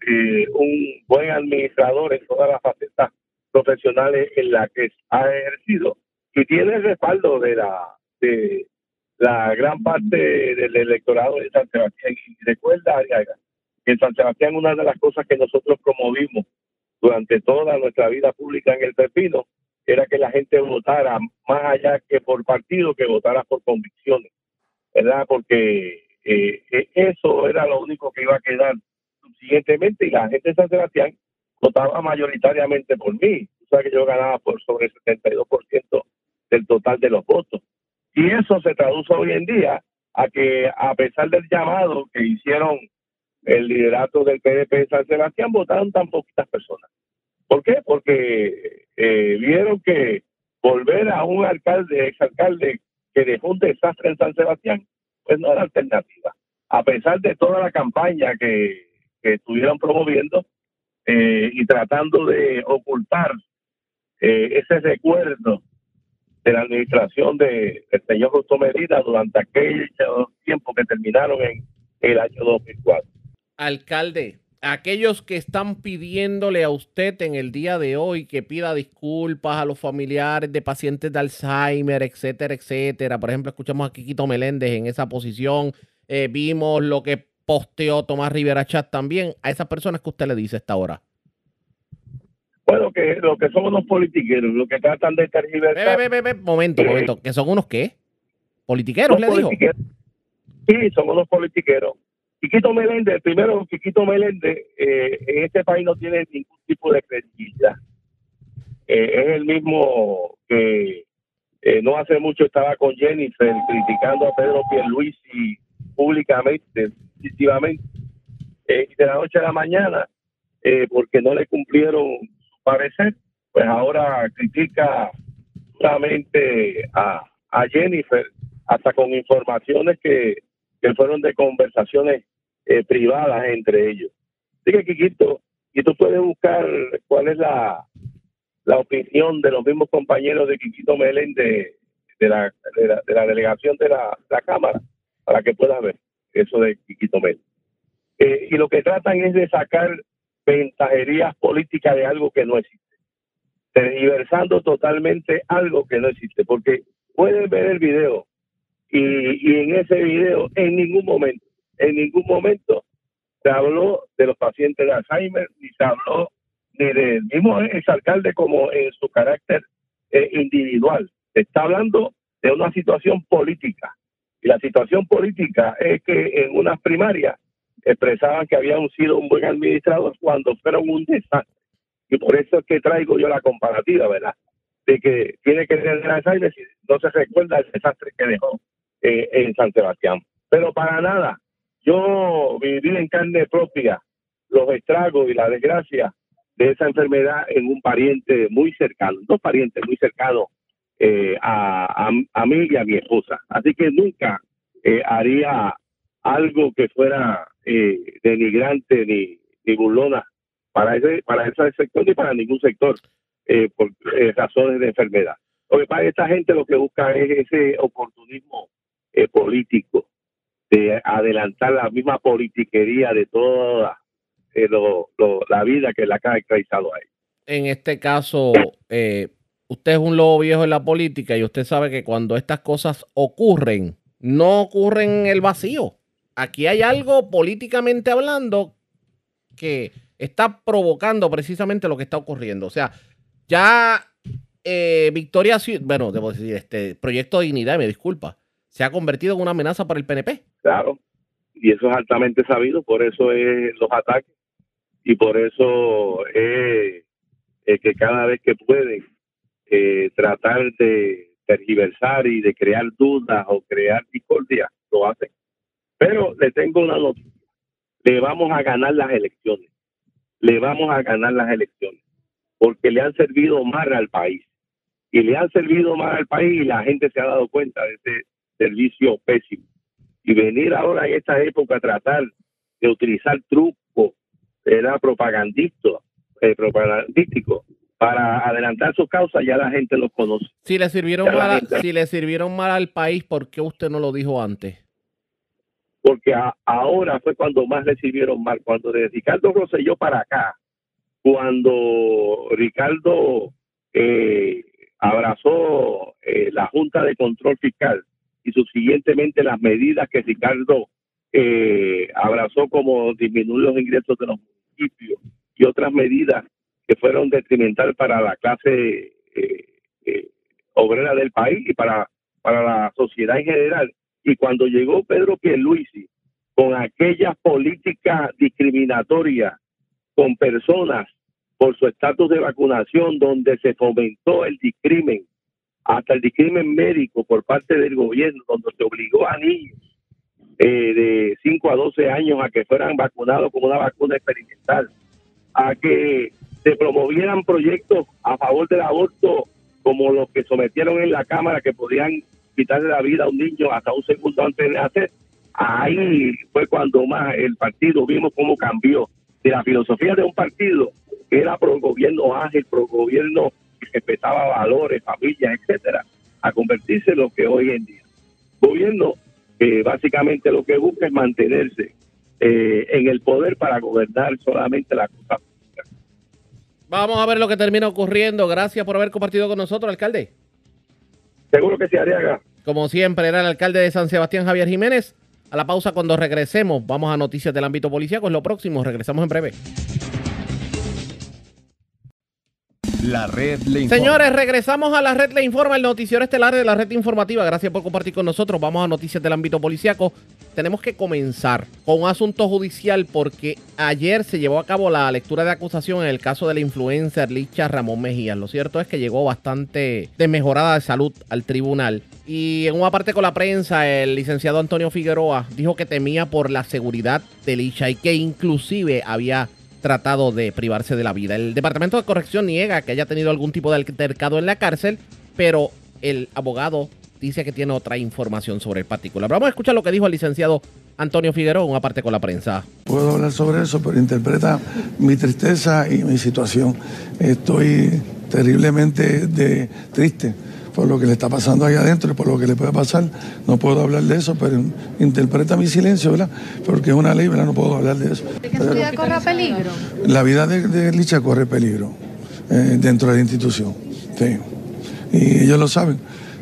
eh, un buen administrador en todas las facetas profesionales en las que ha ejercido y tiene el respaldo de la de la gran parte del electorado de San Sebastián. Y recuerda, que en San Sebastián una de las cosas que nosotros promovimos durante toda nuestra vida pública en el Pepino era que la gente votara más allá que por partido, que votara por convicciones, ¿verdad? Porque eh, e, eso era lo único que iba a quedar subsiguientemente y la gente de San Sebastián votaba mayoritariamente por mí. O sea que yo ganaba por sobre el 72% del total de los votos. Y eso se traduce hoy en día a que a pesar del llamado que hicieron el liderato del PDP de San Sebastián, votaron tan poquitas personas. ¿Por qué? Porque eh, vieron que volver a un alcalde, exalcalde que dejó un desastre en San Sebastián, pues no era alternativa. A pesar de toda la campaña que, estuvieron promoviendo eh, y tratando de ocultar eh, ese recuerdo de la administración del señor Justo Medina durante aquel tiempo que terminaron en el año 2004. Alcalde, aquellos que están pidiéndole a usted en el día de hoy que pida disculpas a los familiares de pacientes de Alzheimer, etcétera, etcétera. Por ejemplo, escuchamos a Quiquito Meléndez en esa posición. Eh, vimos lo que posteó Tomás Rivera Chat también. A esas personas que usted le dice esta hora. Bueno, que lo que son unos politiqueros, lo que tratan de tergiversar. momento, momento. ¿Que son unos qué? ¿Politiqueros, le dijo? Sí, son unos politiqueros Quiquito Meléndez, primero, Quiquito Meléndez eh, en este país no tiene ningún tipo de credibilidad. Eh, es el mismo que eh, no hace mucho estaba con Jennifer criticando a Pedro Pierluisi públicamente, definitivamente, y de la noche a la mañana, porque no le cumplieron parecer, pues ahora critica solamente a, a Jennifer, hasta con informaciones que que fueron de conversaciones eh, privadas entre ellos. Así que, Kikito, y tú puedes buscar cuál es la, la opinión de los mismos compañeros de Quiquito Melen de, de, la, de, la, delegación de la, Cámara para que puedas ver eso de Quiquito Melen. Eh, y lo que tratan es de sacar ventajerías políticas de algo que no existe, tergiversando totalmente algo que no existe, porque pueden ver el video y, en ese video, en ningún momento, en ningún momento se habló de los pacientes de Alzheimer, ni se habló ni del mismo exalcalde como en su carácter eh, individual. Se está hablando de una situación política. Y la situación política es que en unas primarias expresaban que habían sido un buen administrador cuando fueron un desastre. Y por eso es que traigo yo la comparativa, ¿verdad? De que tiene que tener Alzheimer si no se recuerda el desastre que dejó eh, en San Sebastián. Pero para nada, yo viví en carne propia los estragos y la desgracia de esa enfermedad en un pariente muy cercano, dos parientes muy cercanos eh, a, a, mí y a mi esposa. Así que nunca eh, haría algo que fuera denigrante ni, ni burlona para ese, para ese sector ni para ningún sector por razones de enfermedad. Porque para esta gente lo que busca es ese oportunismo eh, político, de adelantar la misma politiquería de toda eh, la vida que la ha caracterizado ahí. En este caso, eh, usted es un lobo viejo en la política y usted sabe que cuando estas cosas ocurren, no ocurren en el vacío. Aquí hay algo políticamente hablando que está provocando precisamente lo que está ocurriendo. O sea, ya eh, Victoria, bueno, debo decir, este Proyecto Dignidad, me disculpa, se ha convertido en una amenaza para el PNP. Claro, y eso es altamente sabido, por eso es los ataques y por eso es, que cada vez que pueden eh, tratar de tergiversar y de crear dudas o crear discordia, lo hacen. Pero le tengo una noticia, le vamos a ganar las elecciones, le vamos a ganar las elecciones, porque le han servido mal al país y le han servido mal al país y la gente se ha dado cuenta de ese servicio pésimo. Y venir ahora en esta época a tratar de utilizar trucos, era propagandístico, eh, propagandístico para adelantar sus causas, ya la gente los conoce. Si le sirvieron mal, si le sirvieron mal al país, ¿por qué usted no lo dijo antes? Porque ahora fue cuando más le sirvieron mal, cuando de Ricardo Rosselló para acá, cuando Ricardo eh, abrazó eh, la Junta de Control Fiscal y subsiguientemente las medidas que Ricardo eh, abrazó como disminuir los ingresos de los municipios y otras medidas que fueron detrimental para la clase eh, obrera del país y para, para la sociedad en general. Y cuando llegó Pedro Pierluisi con aquellas políticas discriminatorias con personas por su estatus de vacunación, donde se fomentó el discrimen, hasta el discrimen médico por parte del gobierno, donde se obligó a niños eh, de 5 a 12 años a que fueran vacunados con una vacuna experimental, a que se promovieran proyectos a favor del aborto como los que sometieron en la Cámara que podían quitarle la vida a un niño hasta un segundo antes de nacer. Ahí fue cuando más el partido vimos cómo cambió de la filosofía de un partido que era pro gobierno ágil, pro gobierno que respetaba valores, familias, etcétera, a convertirse en lo que hoy en día. Gobierno que básicamente lo que busca es mantenerse eh, en el poder para gobernar solamente la cosa Vamos a ver lo que termina ocurriendo. Gracias por haber compartido con nosotros, alcalde. Seguro que se haría. Como siempre, era el alcalde de San Sebastián, Javier Jiménez. A la pausa cuando regresemos. Vamos a noticias del ámbito policíaco. Es lo próximo. Regresamos en breve. La red le Señores, regresamos a la red le informa, el noticiero estelar de la red informativa. Gracias por compartir con nosotros. Vamos a noticias del ámbito policíaco. Tenemos que comenzar con un asunto judicial porque ayer se llevó a cabo la lectura de acusación en el caso de la influencer Licha Ramón Mejía. Lo cierto es que llegó bastante desmejorada de salud al tribunal. Y en una parte con la prensa, el licenciado Antonio Figueroa dijo que temía por la seguridad de Licha y que inclusive había tratado de privarse de la vida. El Departamento de Corrección niega que haya tenido algún tipo de altercado en la cárcel, pero el abogado dice que tiene otra información sobre el particular. Vamos a escuchar lo que dijo el licenciado Antonio Figueroa, una parte con la prensa. Puedo hablar sobre eso, pero interpreta mi tristeza y mi situación. Estoy terriblemente triste por lo que le está pasando ahí adentro y por lo que le puede pasar. No puedo hablar de eso, pero interpreta mi silencio, ¿verdad? Porque es una ley, ¿verdad? No puedo hablar de eso. ¿De que su vida corre peligro? La vida de, Licha corre peligro eh, dentro de la institución. Sí. Y ellos lo saben.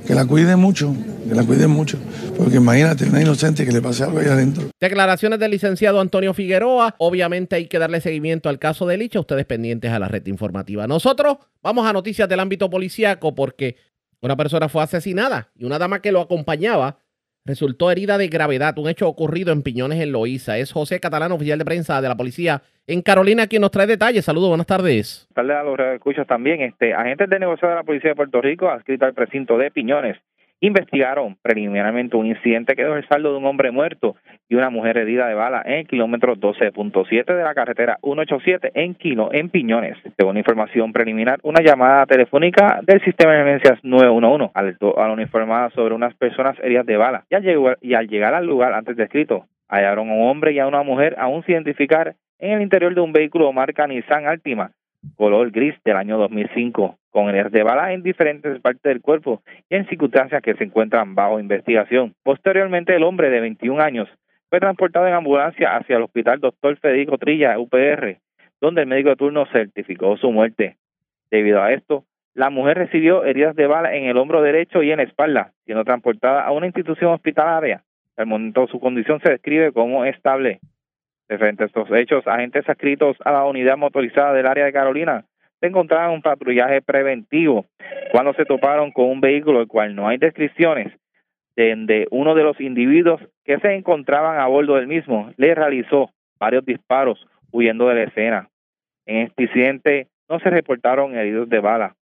Que la cuiden mucho, que la cuiden mucho. Porque imagínate, una inocente que le pase algo ahí adentro. Declaraciones del licenciado Antonio Figueroa. Obviamente hay que darle seguimiento al caso de Licha. Ustedes pendientes a la red informativa. Nosotros vamos a noticias del ámbito policíaco porque una persona fue asesinada y una dama que lo acompañaba resultó herida de gravedad. Un hecho ocurrido en Piñones, en Loíza. Es José Catalán, oficial de prensa de la policía en Carolina, quien nos trae detalles. Saludos, buenas tardes. Buenas a los escuchas también. Este, agentes de negocio de la Policía de Puerto Rico, adscrito al precinto de Piñones, investigaron preliminarmente un incidente que dejó el saldo de un hombre muerto y una mujer herida de bala en el kilómetro 12.7 de la carretera 187 en Kilo, en Piñones. Según información preliminar, una llamada telefónica del sistema de emergencias 911 alertó a la uniformada sobre unas personas heridas de bala y al, llegar, y al llegar al lugar antes descrito, hallaron a un hombre y a una mujer aún sin identificar en el interior de un vehículo marca Nissan Altima color gris del año 2005, con heridas de bala en diferentes partes del cuerpo y en circunstancias que se encuentran bajo investigación. Posteriormente, el hombre de 21 años fue transportado en ambulancia hacia el hospital Dr. Federico Trilla, UPR, donde el médico de turno certificó su muerte. Debido a esto, la mujer recibió heridas de bala en el hombro derecho y en la espalda, siendo transportada a una institución hospitalaria. Al momento su condición se describe como estable. De frente a estos hechos, agentes adscritos a la unidad motorizada del área de Carolina se encontraban un patrullaje preventivo cuando se toparon con un vehículo el cual no hay descripciones de uno de los individuos que se encontraban a bordo del mismo le realizó varios disparos huyendo de la escena. En este incidente no se reportaron heridos de bala.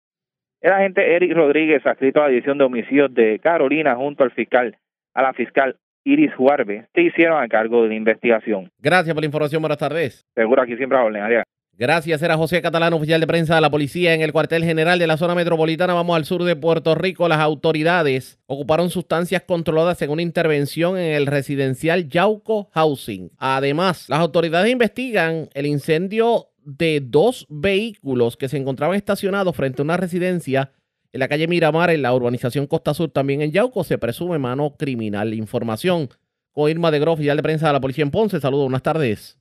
El agente Eric Rodríguez, adscrito a la División de Homicidios de Carolina, junto al fiscal, a la fiscal Iris Juarbe, se hicieron a cargo de la investigación. Gracias por la información. Buenas tardes. Seguro aquí siempre a orden. Gracias, era José Catalán, oficial de prensa de la policía en el cuartel general de la zona metropolitana. Vamos al sur de Puerto Rico. Las autoridades ocuparon sustancias controladas en una intervención en el residencial Yauco Housing. Además, las autoridades investigan el incendio de dos vehículos que se encontraban estacionados frente a una residencia en la calle Miramar, en la urbanización Costa Sur, también en Yauco. Se presume mano criminal. Información con Irma de Groff, oficial de prensa de la policía en Ponce. Saludos, buenas tardes.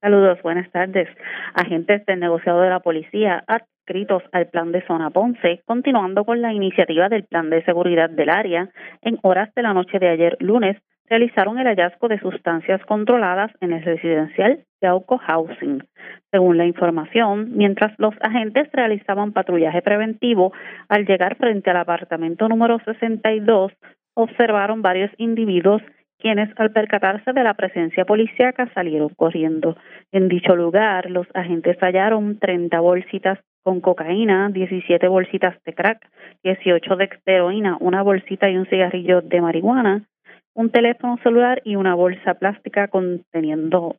Saludos, buenas tardes. Agentes del negociado de la policía adscritos al plan de zona Ponce, continuando con la iniciativa del plan de seguridad del área, en horas de la noche de ayer lunes, realizaron el hallazgo de sustancias controladas en el residencial Yauco Housing. Según la información, mientras los agentes realizaban patrullaje preventivo, al llegar frente al apartamento número 62, observaron varios individuos quienes al percatarse de la presencia policíaca salieron corriendo. En dicho lugar, los agentes hallaron 30 bolsitas con cocaína, 17 bolsitas de crack, 18 de heroína, una bolsita y un cigarrillo de marihuana, un teléfono celular y una bolsa plástica conteniendo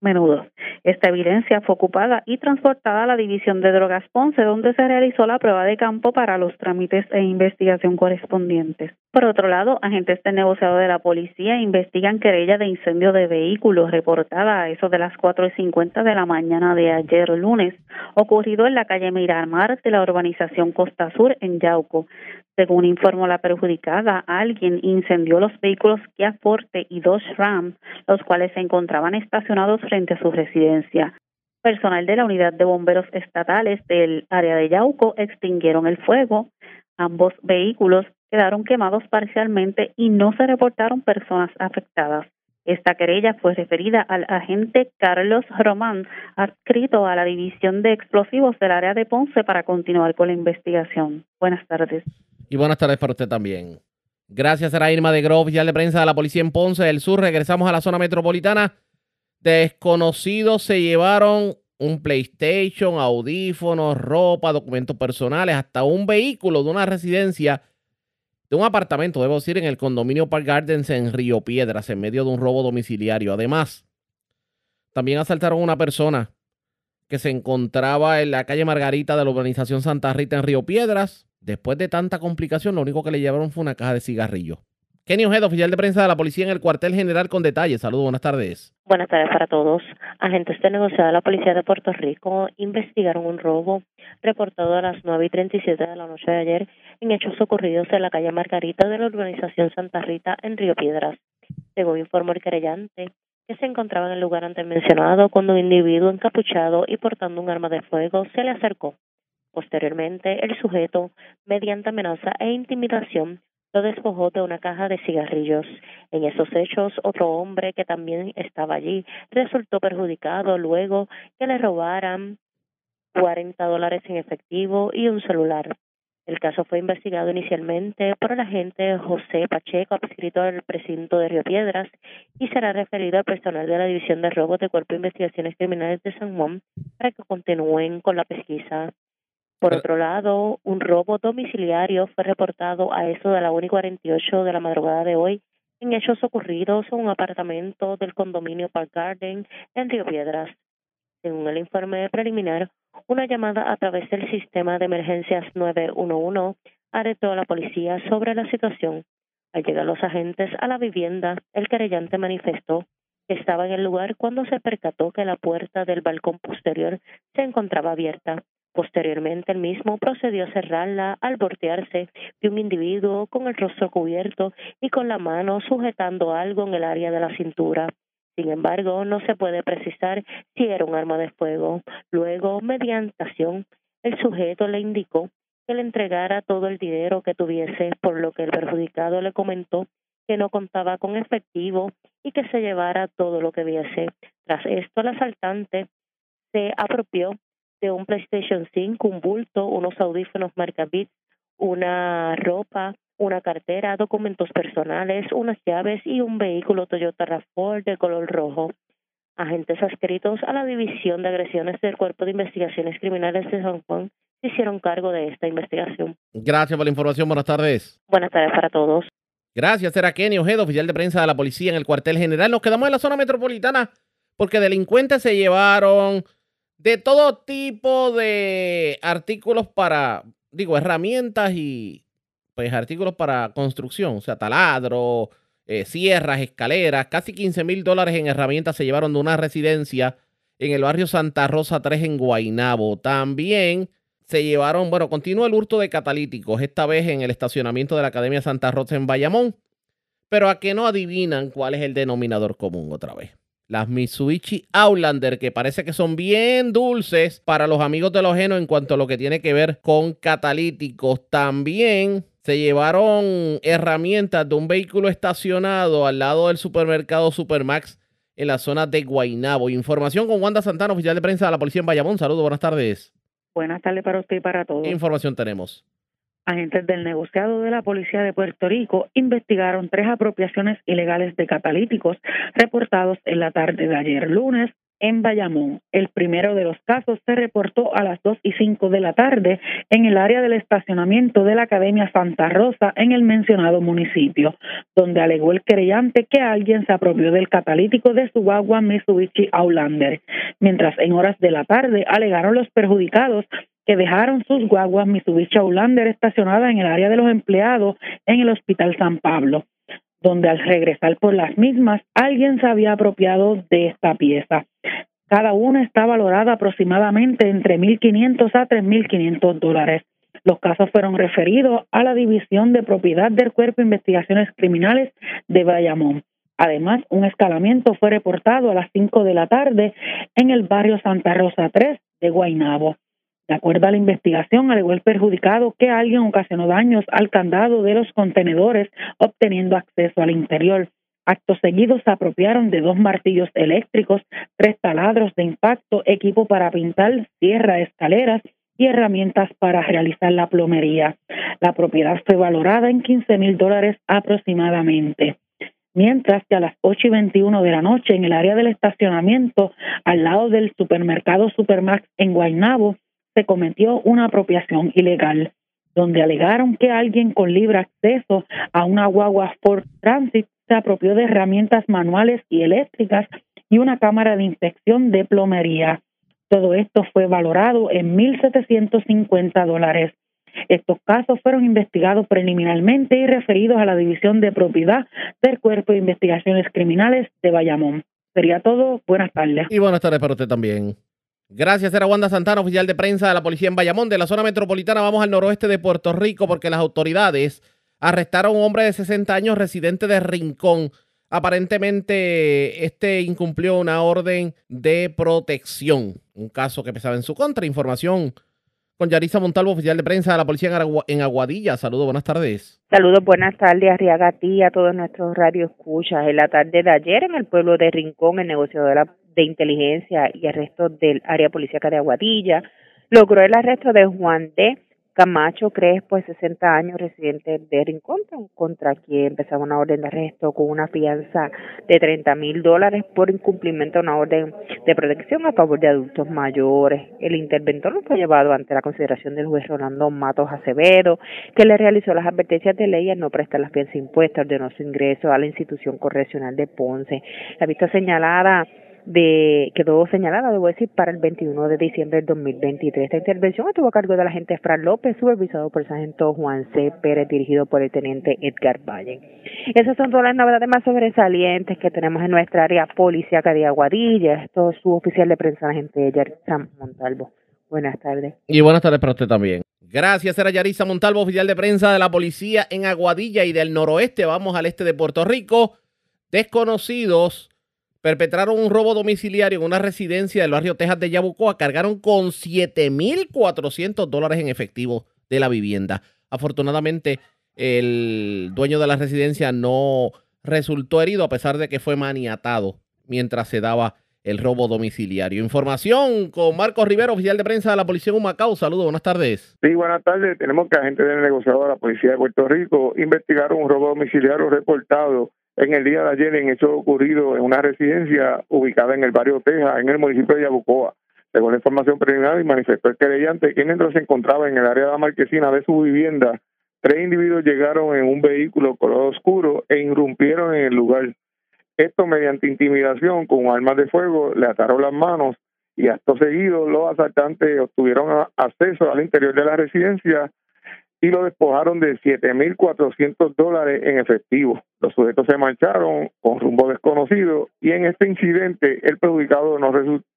menudo. Esta evidencia fue ocupada y transportada a la División de Drogas Ponce, donde se realizó la prueba de campo para los trámites e investigación correspondientes. Por otro lado, agentes del negociado de la policía investigan querella de incendio de vehículos reportada a eso de las cuatro y cincuenta de la mañana de ayer lunes, ocurrido en la calle Miramar de la urbanización Costa Sur en Yauco. Según informó la perjudicada, alguien incendió los vehículos Kia Forte y dos Ram, los cuales se encontraban estacionados frente a su residencia. Personal de la unidad de bomberos estatales del área de Yauco extinguieron el fuego. Ambos vehículos quedaron quemados parcialmente y no se reportaron personas afectadas. Esta querella fue referida al agente Carlos Román, adscrito a la División de Explosivos del área de Ponce para continuar con la investigación. Buenas tardes. Y buenas tardes para usted también. Gracias, a Irma de Grove, oficial de prensa de la policía en Ponce del Sur. Regresamos a la zona metropolitana. Desconocidos se llevaron un PlayStation, audífonos, ropa, documentos personales, hasta un vehículo de una residencia, de un apartamento, debo decir, en el condominio Park Gardens en Río Piedras, en medio de un robo domiciliario. Además, también asaltaron a una persona que se encontraba en la calle Margarita de la urbanización Santa Rita en Río Piedras. Después de tanta complicación, lo único que le llevaron fue una caja de cigarrillos. Kenny Ojeda, oficial de prensa de la policía en el cuartel general con detalles. Saludos, buenas tardes. Buenas tardes para todos. Agentes de negociado de la policía de Puerto Rico investigaron un robo reportado a las 9 y 37 de la noche de ayer en hechos ocurridos en la calle Margarita de la urbanización Santa Rita en Río Piedras. Según informó el querellante, que se encontraba en el lugar antes mencionado cuando un individuo encapuchado y portando un arma de fuego se le acercó. Posteriormente, el sujeto, mediante amenaza e intimidación, lo despojó de una caja de cigarrillos. En esos hechos, otro hombre que también estaba allí resultó perjudicado luego que le robaran 40 dólares en efectivo y un celular. El caso fue investigado inicialmente por el agente José Pacheco, adscrito al precinto de Río Piedras, y será referido al personal de la División de Robos de Cuerpo de Investigaciones Criminales de San Juan para que continúen con la pesquisa. Por otro lado, un robo domiciliario fue reportado a eso de la 1 y 48 de la madrugada de hoy en hechos ocurridos en un apartamento del condominio Park Garden en Río Piedras. Según el informe preliminar, una llamada a través del sistema de emergencias 911 alertó a la policía sobre la situación. Al llegar los agentes a la vivienda, el querellante manifestó que estaba en el lugar cuando se percató que la puerta del balcón posterior se encontraba abierta. Posteriormente, el mismo procedió a cerrarla al voltearse de un individuo con el rostro cubierto y con la mano sujetando algo en el área de la cintura. Sin embargo, no se puede precisar si era un arma de fuego. Luego, mediante acción, el sujeto le indicó que le entregara todo el dinero que tuviese, por lo que el perjudicado le comentó que no contaba con efectivo y que se llevara todo lo que viese. Tras esto, el asaltante se apropió de un PlayStation 5, un bulto, unos audífonos marca Beats, una ropa, una cartera, documentos personales, unas llaves y un vehículo Toyota RAV4 de color rojo. Agentes adscritos a la División de Agresiones del Cuerpo de Investigaciones Criminales de San Juan se hicieron cargo de esta investigación. Gracias por la información. Buenas tardes. Buenas tardes para todos. Gracias, era Kenny Ojeda, oficial de prensa de la policía en el cuartel general. Nos quedamos en la zona metropolitana porque delincuentes se llevaron de todo tipo de artículos para, digo, herramientas y pues artículos para construcción, o sea, taladro, eh, sierras, escaleras, casi 15 mil dólares en herramientas se llevaron de una residencia en el barrio Santa Rosa 3 en Guainabo. También se llevaron, bueno, continúa el hurto de catalíticos, esta vez en el estacionamiento de la Academia Santa Rosa en Bayamón. Pero a que no adivinan cuál es el denominador común otra vez. Las Mitsubishi Outlander, que parece que son bien dulces para los amigos de los genos en cuanto a lo que tiene que ver con catalíticos. También se llevaron herramientas de un vehículo estacionado al lado del supermercado Supermax en la zona de Guainabo. Información con Wanda Santana, oficial de prensa de la policía en Bayamón. Saludos, buenas tardes. Buenas tardes para usted y para todos. ¿Qué información tenemos? Agentes del negociado de la Policía de Puerto Rico investigaron tres apropiaciones ilegales de catalíticos reportados en la tarde de ayer lunes en Bayamón. El primero de los casos se reportó a las 2 y 5 de la tarde en el área del estacionamiento de la Academia Santa Rosa en el mencionado municipio, donde alegó el querellante que alguien se apropió del catalítico de su guagua Mitsubishi Outlander, mientras en horas de la tarde alegaron los perjudicados que dejaron sus guaguas Mitsubishi Outlander estacionadas en el área de los empleados en el Hospital San Pablo donde al regresar por las mismas alguien se había apropiado de esta pieza. Cada una está valorada aproximadamente entre 1.500 a 3.500 dólares. Los casos fueron referidos a la División de Propiedad del Cuerpo de Investigaciones Criminales de Bayamón. Además, un escalamiento fue reportado a las 5 de la tarde en el barrio Santa Rosa 3 de Guaynabo. De acuerdo a la investigación, alegó el perjudicado que alguien ocasionó daños al candado de los contenedores, obteniendo acceso al interior. Actos seguidos se apropiaron de dos martillos eléctricos, tres taladros de impacto, equipo para pintar, sierra, escaleras y herramientas para realizar la plomería. La propiedad fue valorada en 15 mil dólares aproximadamente. Mientras que a las 8 y 21 de la noche, en el área del estacionamiento, al lado del supermercado Supermax en Guaynabo, se cometió una apropiación ilegal, donde alegaron que alguien con libre acceso a una guagua Ford Transit se apropió de herramientas manuales y eléctricas y una cámara de inspección de plomería. Todo esto fue valorado en 1.750 dólares. Estos casos fueron investigados preliminarmente y referidos a la División de Propiedad del Cuerpo de Investigaciones Criminales de Bayamón. Sería todo. Buenas tardes. Y buenas tardes para usted también. Gracias, era Wanda Santana, oficial de prensa de la policía en Bayamón. De la zona metropolitana vamos al noroeste de Puerto Rico porque las autoridades arrestaron a un hombre de 60 años residente de Rincón. Aparentemente, este incumplió una orden de protección, un caso que pesaba en su contra. Información con Yarisa Montalvo, oficial de prensa de la policía en Aguadilla. Saludos, buenas tardes. Saludos, buenas tardes, Arriaga, a todos nuestros radioescuchas. En la tarde de ayer, en el pueblo de Rincón, el negocio de Inteligencia y Arresto del Área Policíaca de Aguadilla. Logró el arresto de Juan D. Camacho Crespo, de 60 años, residente de Rincón, contra quien empezaba una orden de arresto con una fianza de 30 mil dólares por incumplimiento de una orden de protección a favor de adultos mayores. El interventor fue llevado ante la consideración del juez Rolando Matos Acevedo, que le realizó las advertencias de ley a no prestar las fianzas impuestas, ordenó su ingreso a la institución correccional de Ponce. La vista señalada de quedó señalada, debo decir, para el 21 de diciembre del 2023. Esta intervención estuvo a cargo de la agente Fran López, supervisado por el sargento Juan C. Pérez, dirigido por el teniente Edgar Valle. Esas son todas las novedades más sobresalientes que tenemos en nuestra área policíaca de Aguadilla. Esto es su oficial de prensa, la agente Yaritza Montalvo. Buenas tardes. Y buenas tardes para usted también. Gracias, era Yarisa Montalvo, oficial de prensa de la policía en Aguadilla y del noroeste. Vamos al este de Puerto Rico. Desconocidos perpetraron un robo domiciliario en una residencia del barrio Texas de Yabucoa, cargaron con 7.400 dólares en efectivo de la vivienda. Afortunadamente, el dueño de la residencia no resultó herido a pesar de que fue maniatado mientras se daba el robo domiciliario. Información con Marcos Rivero, oficial de prensa de la Policía de Humacao. Saludos, buenas tardes. Sí, buenas tardes. Tenemos que agentes del negociado de la Policía de Puerto Rico investigaron un robo domiciliario reportado en el día de ayer en hecho ocurrido en una residencia ubicada en el barrio Teja, en el municipio de Yabucoa. Según la información preliminar, y manifestó el querellante que mientras se encontraba en el área de la marquesina de su vivienda, tres individuos llegaron en un vehículo color oscuro e irrumpieron en el lugar. Esto mediante intimidación con armas de fuego, le ataron las manos y acto seguido los asaltantes obtuvieron acceso al interior de la residencia y lo despojaron de 7.400 dólares en efectivo. Los sujetos se marcharon con rumbo desconocido y en este incidente el perjudicado no,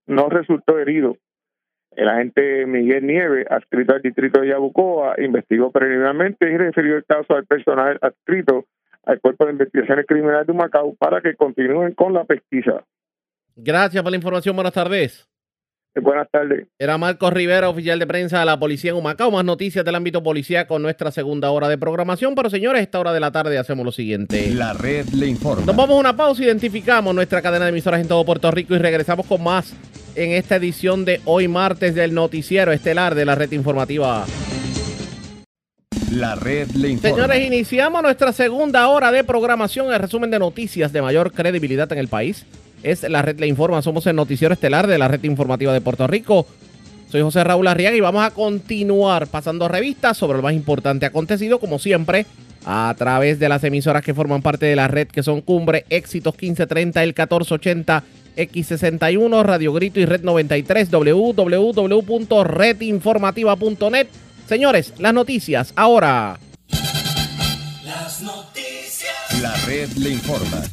no resultó herido. El agente Miguel Nieves, adscrito al distrito de Yabucoa, investigó preliminarmente y refirió el caso al personal adscrito al Cuerpo de Investigaciones Criminales de Macao para que continúen con la pesquisa. Gracias por la información. Buenas tardes. Eh, buenas tardes. Era Marcos Rivera, oficial de prensa de la policía en Humacao. Más noticias del ámbito policía con nuestra segunda hora de programación. Pero señores, a esta hora de la tarde hacemos lo siguiente. La red le informa. Nos vamos a una pausa, identificamos nuestra cadena de emisoras en todo Puerto Rico y regresamos con más en esta edición de hoy martes del noticiero estelar de la red informativa. La red le informa. Señores, iniciamos nuestra segunda hora de programación, el resumen de noticias de mayor credibilidad en el país. Es la red le informa, somos el noticiero estelar de la red informativa de Puerto Rico. Soy José Raúl Arriaga y vamos a continuar pasando revistas sobre lo más importante acontecido, como siempre, a través de las emisoras que forman parte de la red, que son Cumbre, Éxitos 1530, el 1480, X61, Radio Grito y Red 93, www.redinformativa.net Señores, las noticias ahora. Las noticias. La red le informa.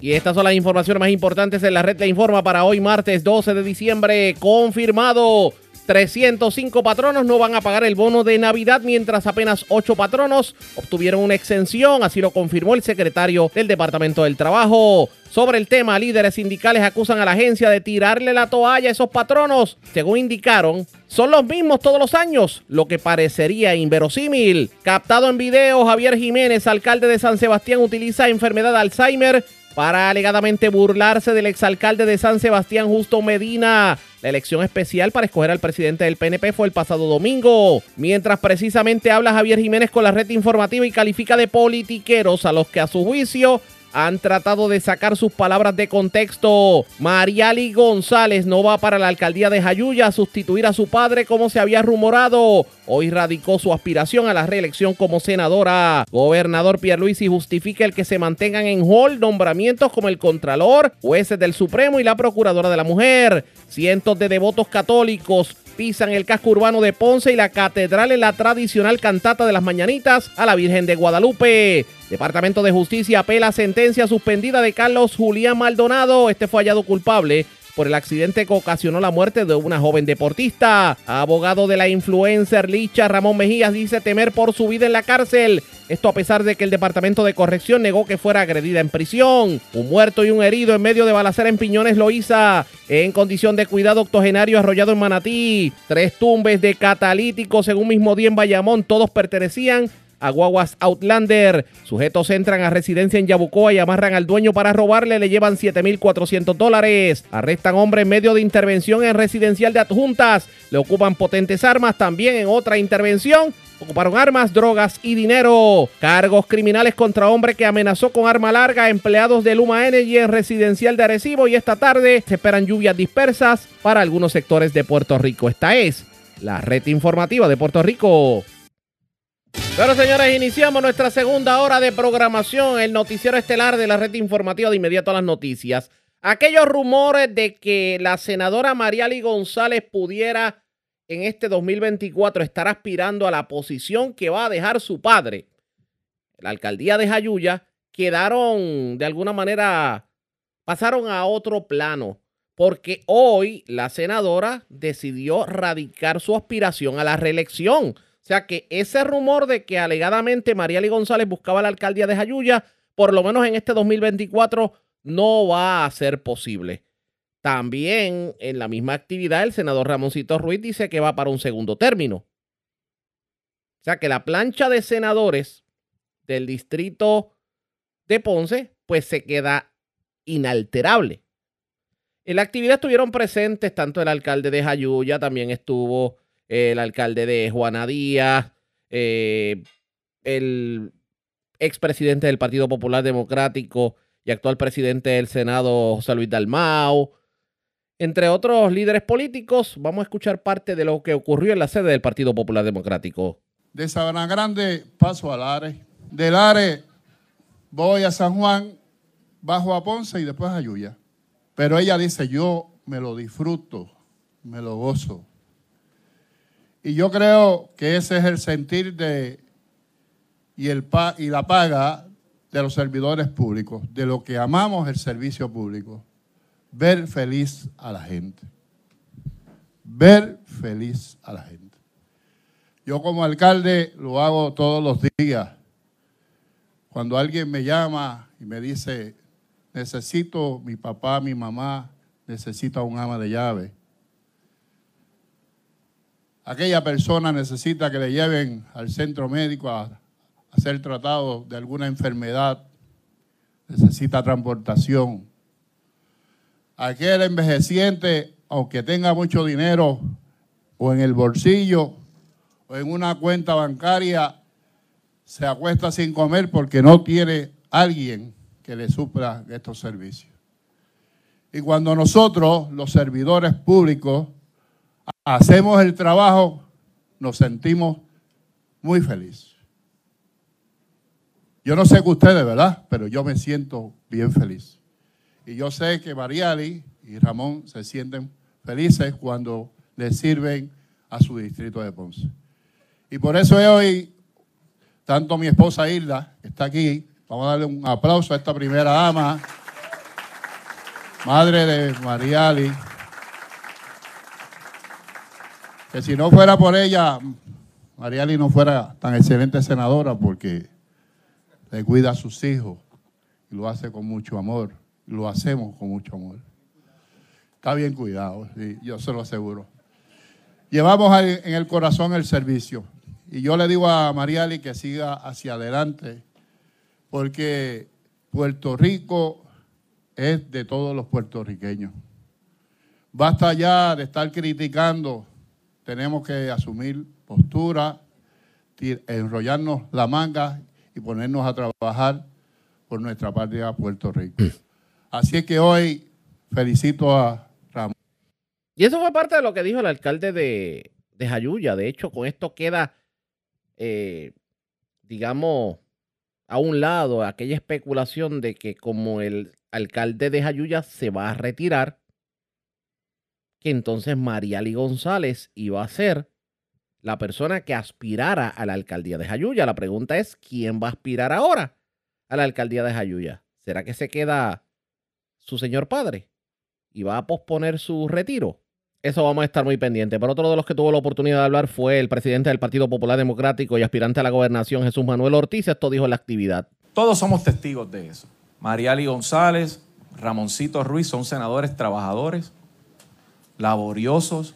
Y estas son las informaciones más importantes en la red le informa para hoy martes 12 de diciembre. Confirmado. 305 patronos no van a pagar el bono de Navidad, mientras apenas 8 patronos obtuvieron una exención, así lo confirmó el secretario del Departamento del Trabajo. Sobre el tema, líderes sindicales acusan a la agencia de tirarle la toalla a esos patronos. Según indicaron, son los mismos todos los años, lo que parecería inverosímil. Captado en video, Javier Jiménez, alcalde de San Sebastián, utiliza enfermedad de Alzheimer para alegadamente burlarse del exalcalde de San Sebastián, Justo Medina. La elección especial para escoger al presidente del PNP fue el pasado domingo, mientras precisamente habla Javier Jiménez con la red informativa y califica de politiqueros a los que a su juicio han tratado de sacar sus palabras de contexto. Mariali González no va para la alcaldía de Jayuya a sustituir a su padre como se había rumorado. Hoy radicó su aspiración a la reelección como senadora. Gobernador Pierluisi justifica el que se mantengan en hall nombramientos como el Contralor, jueces del Supremo y la Procuradora de la Mujer. Cientos de devotos católicos el casco urbano de Ponce y la catedral en la tradicional cantata de las mañanitas a la Virgen de Guadalupe. Departamento de Justicia apela sentencia suspendida de Carlos Julián Maldonado. Este fue hallado culpable por el accidente que ocasionó la muerte de una joven deportista. Abogado de la influencer Licha Ramón Mejías dice temer por su vida en la cárcel. Esto a pesar de que el Departamento de Corrección negó que fuera agredida en prisión. Un muerto y un herido en medio de balacera en Piñones Loíza. En condición de cuidado octogenario arrollado en Manatí. Tres tumbes de catalítico según mismo día en Bayamón. Todos pertenecían a guaguas Outlander. Sujetos entran a residencia en Yabucoa y amarran al dueño para robarle, le llevan 7.400 dólares. Arrestan hombre en medio de intervención en residencial de adjuntas. Le ocupan potentes armas también en otra intervención. Ocuparon armas, drogas y dinero. Cargos criminales contra hombre que amenazó con arma larga empleados de Luma Energy en residencial de Arecibo y esta tarde se esperan lluvias dispersas para algunos sectores de Puerto Rico. Esta es la red informativa de Puerto Rico. Bueno, señores, iniciamos nuestra segunda hora de programación, el noticiero estelar de la red informativa de inmediato a las noticias. Aquellos rumores de que la senadora Mariali González pudiera en este 2024 estar aspirando a la posición que va a dejar su padre, la alcaldía de Jayuya, quedaron de alguna manera, pasaron a otro plano, porque hoy la senadora decidió radicar su aspiración a la reelección. Sea que ese rumor de que alegadamente Mariali González buscaba la alcaldía de Jayuya, por lo menos en este 2024, no va a ser posible. También en la misma actividad, el senador Ramoncito Ruiz dice que va para un segundo término. O sea que la plancha de senadores del distrito de Ponce, pues se queda inalterable. En la actividad estuvieron presentes tanto el alcalde de Jayuya, también estuvo el alcalde de Juana Díaz, eh, el expresidente del Partido Popular Democrático y actual presidente del Senado, José Luis Dalmau, entre otros líderes políticos. Vamos a escuchar parte de lo que ocurrió en la sede del Partido Popular Democrático. De Sabana Grande paso a Lares. De Lares voy a San Juan, bajo a Ponce y después a Yuya. Pero ella dice, yo me lo disfruto, me lo gozo. Y yo creo que ese es el sentir de y, el y la paga de los servidores públicos, de lo que amamos el servicio público. Ver feliz a la gente. Ver feliz a la gente. Yo como alcalde lo hago todos los días. Cuando alguien me llama y me dice, necesito mi papá, mi mamá, necesita un ama de llave. Aquella persona necesita que le lleven al centro médico a, ser tratado de alguna enfermedad, necesita transportación. Aquel envejeciente, aunque tenga mucho dinero o en el bolsillo o en una cuenta bancaria, se acuesta sin comer porque no tiene alguien que le supla estos servicios. Y cuando nosotros, los servidores públicos, hacemos el trabajo, nos sentimos muy felices. Yo no sé que ustedes, ¿verdad? Pero yo me siento bien feliz. Y yo sé que Mariali y Ramón se sienten felices cuando le sirven a su distrito de Ponce. Y por eso hoy, tanto mi esposa Hilda, que está aquí, vamos a darle un aplauso a esta primera dama, madre de Mariali, que si no fuera por ella, Mariali no fuera tan excelente senadora porque le cuida a sus hijos y lo hace con mucho amor. Lo hacemos con mucho amor. Está bien cuidado, yo se lo aseguro. Llevamos en el corazón el servicio. Y yo le digo a Mariali que siga hacia adelante, porque Puerto Rico es de todos los puertorriqueños. Basta ya de estar criticando, tenemos que asumir postura, enrollarnos la manga y ponernos a trabajar por nuestra patria Puerto Rico. Así es que hoy felicito a Ramón. Y eso fue parte de lo que dijo el alcalde de, de Jayuya. De hecho, con esto queda, eh, digamos, a un lado aquella especulación de que como el alcalde de Jayuya se va a retirar, que entonces Mariali González iba a ser la persona que aspirara a la alcaldía de Jayuya. La pregunta es, ¿quién va a aspirar ahora a la alcaldía de Jayuya? ¿Será que se queda su señor padre y va a posponer su retiro? Eso vamos a estar muy pendientes. Pero otro de los que tuvo la oportunidad de hablar fue el presidente del Partido Popular Democrático y aspirante a la gobernación, Jesús Manuel Ortiz. Esto dijo en la actividad. Todos somos testigos de eso. Mariali González, Ramoncito Ruiz son senadores trabajadores, laboriosos,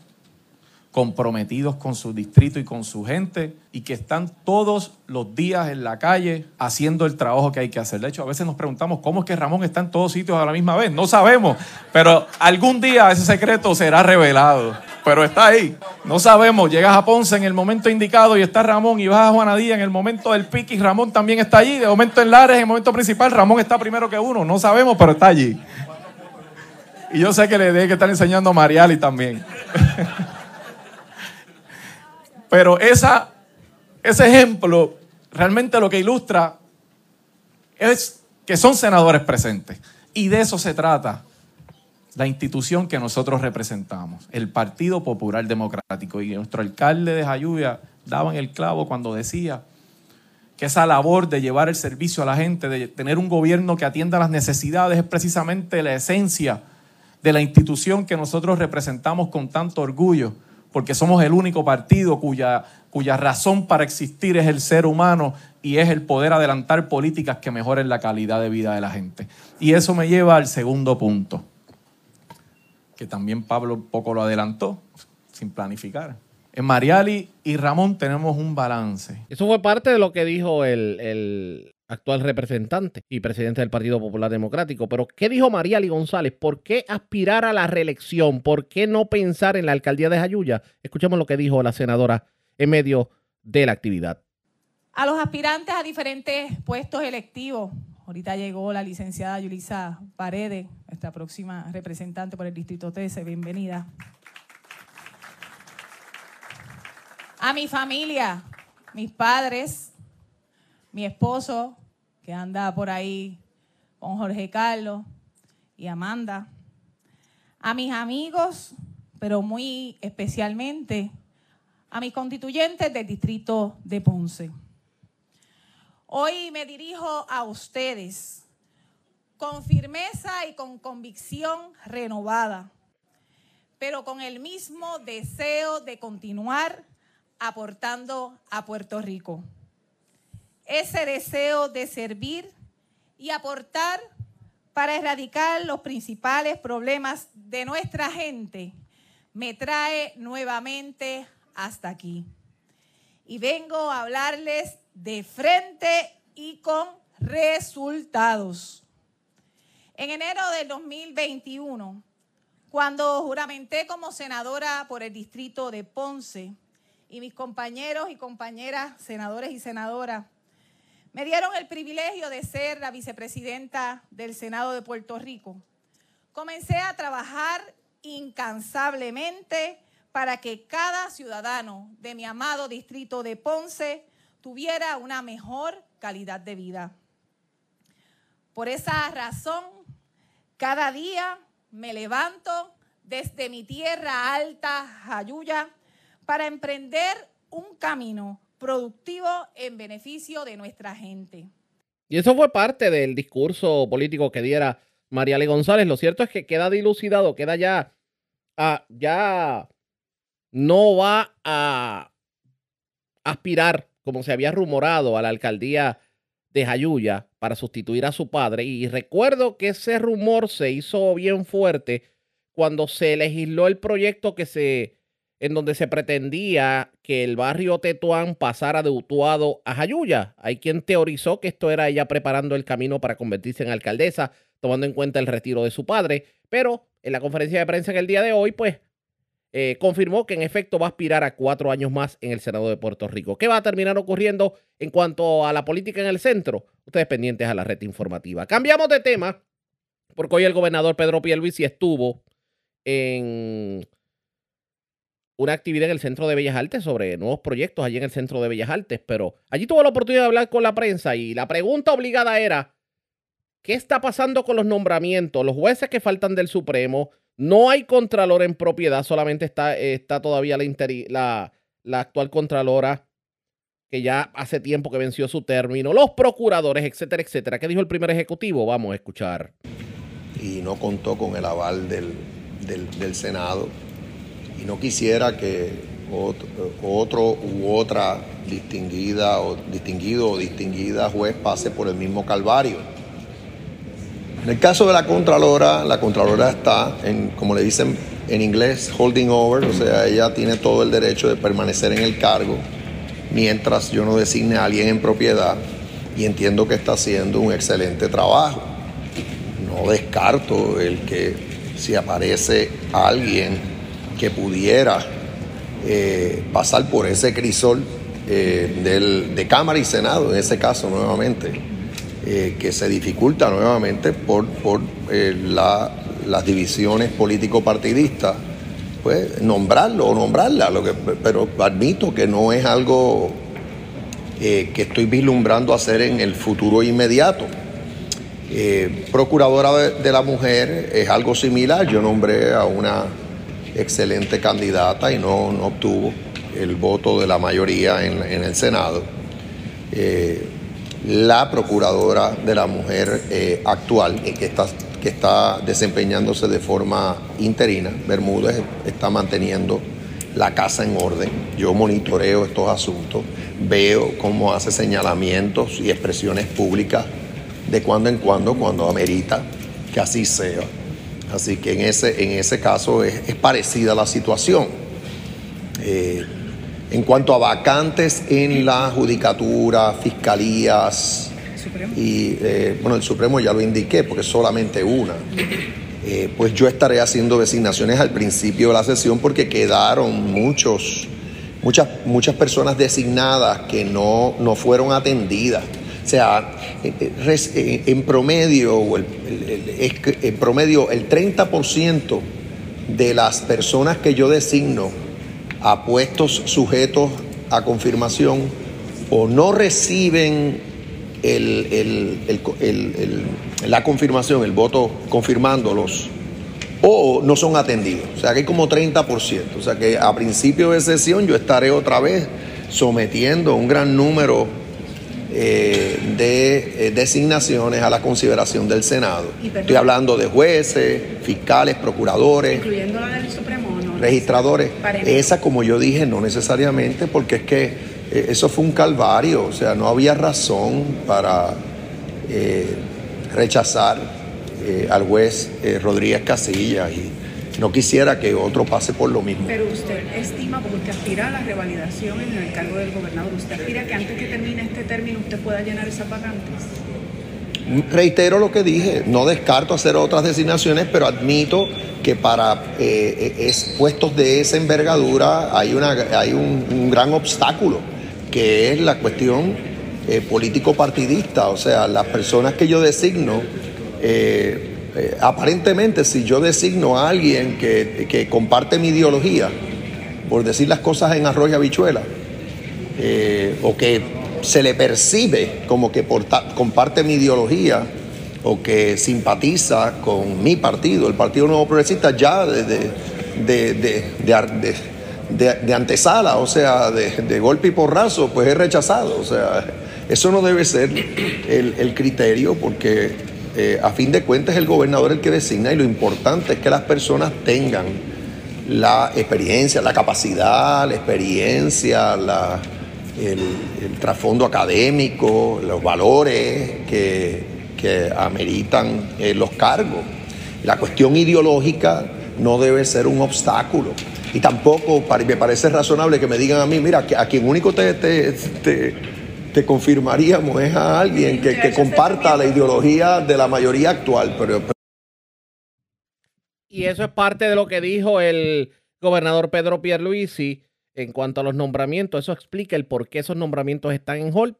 comprometidos con su distrito y con su gente y que están todos los días en la calle haciendo el trabajo que hay que hacer. De hecho, a veces nos preguntamos cómo es que Ramón está en todos sitios a la misma vez. No sabemos, pero algún día ese secreto será revelado. Pero está ahí. No sabemos. Llegas a Ponce en el momento indicado y está Ramón y vas a Juanadía en el momento del pique y Ramón también está allí. De momento en Lares, en el momento principal, Ramón está primero que uno. No sabemos, pero está allí. Y yo sé que le debe que estar enseñando a Mariali también. Pero esa, ese ejemplo realmente lo que ilustra es que son senadores presentes. Y de eso se trata la institución que nosotros representamos, el Partido Popular Democrático. Y nuestro alcalde de Jayuya daba en el clavo cuando decía que esa labor de llevar el servicio a la gente, de tener un gobierno que atienda las necesidades, es precisamente la esencia de la institución que nosotros representamos con tanto orgullo porque somos el único partido cuya, cuya razón para existir es el ser humano y es el poder adelantar políticas que mejoren la calidad de vida de la gente. Y eso me lleva al segundo punto, que también Pablo poco lo adelantó, sin planificar. En Mariali y Ramón tenemos un balance. Eso fue parte de lo que dijo el actual representante y presidente del Partido Popular Democrático. Pero, ¿qué dijo Mariali González? ¿Por qué aspirar a la reelección? ¿Por qué no pensar en la alcaldía de Jayuya? Escuchemos lo que dijo la senadora en medio de la actividad. A los aspirantes a diferentes puestos electivos. Ahorita llegó la licenciada Yulisa Paredes, nuestra próxima representante por el Distrito 13. Bienvenida. A mi familia, mis padres, mi esposo, que anda por ahí con Jorge Carlos y Amanda. A mis amigos, pero muy especialmente a mis constituyentes del distrito de Ponce. Hoy me dirijo a ustedes con firmeza y con convicción renovada, pero con el mismo deseo de continuar aportando a Puerto Rico. Ese deseo de servir y aportar para erradicar los principales problemas de nuestra gente me trae nuevamente hasta aquí. Y vengo a hablarles de frente y con resultados. En enero del 2021, cuando juramenté como senadora por el distrito de Ponce, y mis compañeros y compañeras, senadores y senadoras, me dieron el privilegio de ser la vicepresidenta del Senado de Puerto Rico. Comencé a trabajar incansablemente para que cada ciudadano de mi amado distrito de Ponce tuviera una mejor calidad de vida. Por esa razón, cada día me levanto desde mi tierra alta, Jayuya, para emprender un camino productivo en beneficio de nuestra gente. Y eso fue parte del discurso político que diera Mariale González. Lo cierto es que queda dilucidado, queda ya, ah, ya no va a aspirar, como se había rumorado, a la alcaldía de Jayuya para sustituir a su padre. Y recuerdo que ese rumor se hizo bien fuerte cuando se legisló el proyecto que se en donde se pretendía que el barrio Tetuán pasara de Utuado a Jayuya. Hay quien teorizó que esto era ella preparando el camino para convertirse en alcaldesa, tomando en cuenta el retiro de su padre, pero en la conferencia de prensa en el día de hoy, pues eh, confirmó que en efecto va a aspirar a cuatro años más en el Senado de Puerto Rico. ¿Qué va a terminar ocurriendo en cuanto a la política en el centro? Ustedes pendientes a la red informativa. Cambiamos de tema, porque hoy el gobernador Pedro Pierluisi estuvo en una actividad en el Centro de Bellas Artes sobre nuevos proyectos allí en el Centro de Bellas Artes, pero allí tuvo la oportunidad de hablar con la prensa y la pregunta obligada era, ¿qué está pasando con los nombramientos? Los jueces que faltan del Supremo, no hay contralor en propiedad, solamente está, está todavía la, la, actual contralora que ya hace tiempo que venció su término, los procuradores, etcétera, etcétera. ¿Qué dijo el primer ejecutivo? Vamos a escuchar. Y no contó con el aval del, del Senado y no quisiera que otro, u otra distinguida o distinguido o distinguida juez pase por el mismo calvario. En el caso de la Contralora, la Contralora está, en, como le dicen en inglés, holding over, o sea, ella tiene todo el derecho de permanecer en el cargo mientras yo no designe a alguien en propiedad y entiendo que está haciendo un excelente trabajo. No descarto el que si aparece alguien que pudiera eh, pasar por ese crisol eh, del, de Cámara y Senado, en ese caso nuevamente, eh, que se dificulta nuevamente por, por las divisiones político-partidistas, pues nombrarlo o nombrarla, lo que, pero admito que no es algo que estoy vislumbrando hacer en el futuro inmediato. procuradora de la mujer es algo similar, yo nombré a una excelente candidata y no, obtuvo el voto de la mayoría en, el Senado. Eh, la procuradora de la mujer eh, actual, eh, que está, que está desempeñándose de forma interina, Bermúdez, está manteniendo la casa en orden. Yo monitoreo estos asuntos, veo cómo hace señalamientos y expresiones públicas de cuando en cuando, cuando amerita que así sea. Así que en ese, en ese caso es, parecida la situación. Eh, En cuanto a vacantes en la judicatura, fiscalías, y eh, bueno, el Supremo ya lo indiqué porque es solamente una. Eh, pues yo estaré haciendo designaciones al principio de la sesión porque quedaron muchos, muchas, muchas personas designadas que no, no fueron atendidas. O sea, en promedio, en promedio, el 30% de las personas que yo designo a puestos sujetos a confirmación o no reciben la confirmación, el voto confirmándolos, o no son atendidos. O sea que hay como 30%. O sea que a principio de sesión yo estaré otra vez sometiendo un gran número eh, de eh, designaciones a la consideración del Senado. Estoy hablando de jueces, fiscales, procuradores. Incluyendo la del Supremo, Registradores. Esa, como yo dije, no necesariamente, porque es que eh, eso fue un calvario, o sea, no había razón para rechazar al juez Rodríguez Casillas y no quisiera que otro pase por lo mismo. Pero usted estima, porque usted aspira a la revalidación en el cargo del gobernador, ¿usted aspira que antes que termine este término usted pueda llenar esas vacantes? Reitero lo que dije, no descarto hacer otras designaciones, pero admito que para eh, puestos de esa envergadura hay, una, hay un, gran obstáculo, que es la cuestión eh, político-partidista, o sea, las personas que yo designo eh, eh, aparentemente si yo designo a alguien que, comparte mi ideología, por decir las cosas en arroyo habichuela, eh, o que se le percibe como que comparte mi ideología o que simpatiza con mi partido, el Partido Nuevo Progresista, ya de, de, antesala, o sea, de, golpe y porrazo, pues es rechazado. O sea, eso no debe ser el criterio porque eh, a fin de cuentas el gobernador el que designa y lo importante es que las personas tengan la experiencia, la capacidad, la experiencia, el, trasfondo académico, los valores que, ameritan eh, los cargos. La cuestión ideológica no debe ser un obstáculo. Y tampoco me parece razonable que me digan a mí, mira, a quien único te confirmaríamos es a alguien que, comparta la ideología de la mayoría actual. Pero, Y eso es parte de lo que dijo el gobernador Pedro Pierluisi en cuanto a los nombramientos. Eso explica el por qué esos nombramientos están en hold.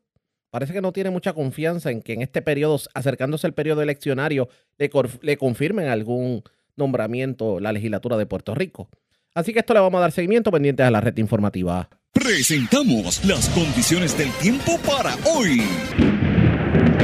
Parece que no tiene mucha confianza en que en este periodo, acercándose al periodo eleccionario, le, le confirmen algún nombramiento la legislatura de Puerto Rico. Así que esto le vamos a dar seguimiento pendientes a la red informativa. Presentamos las condiciones del tiempo para hoy.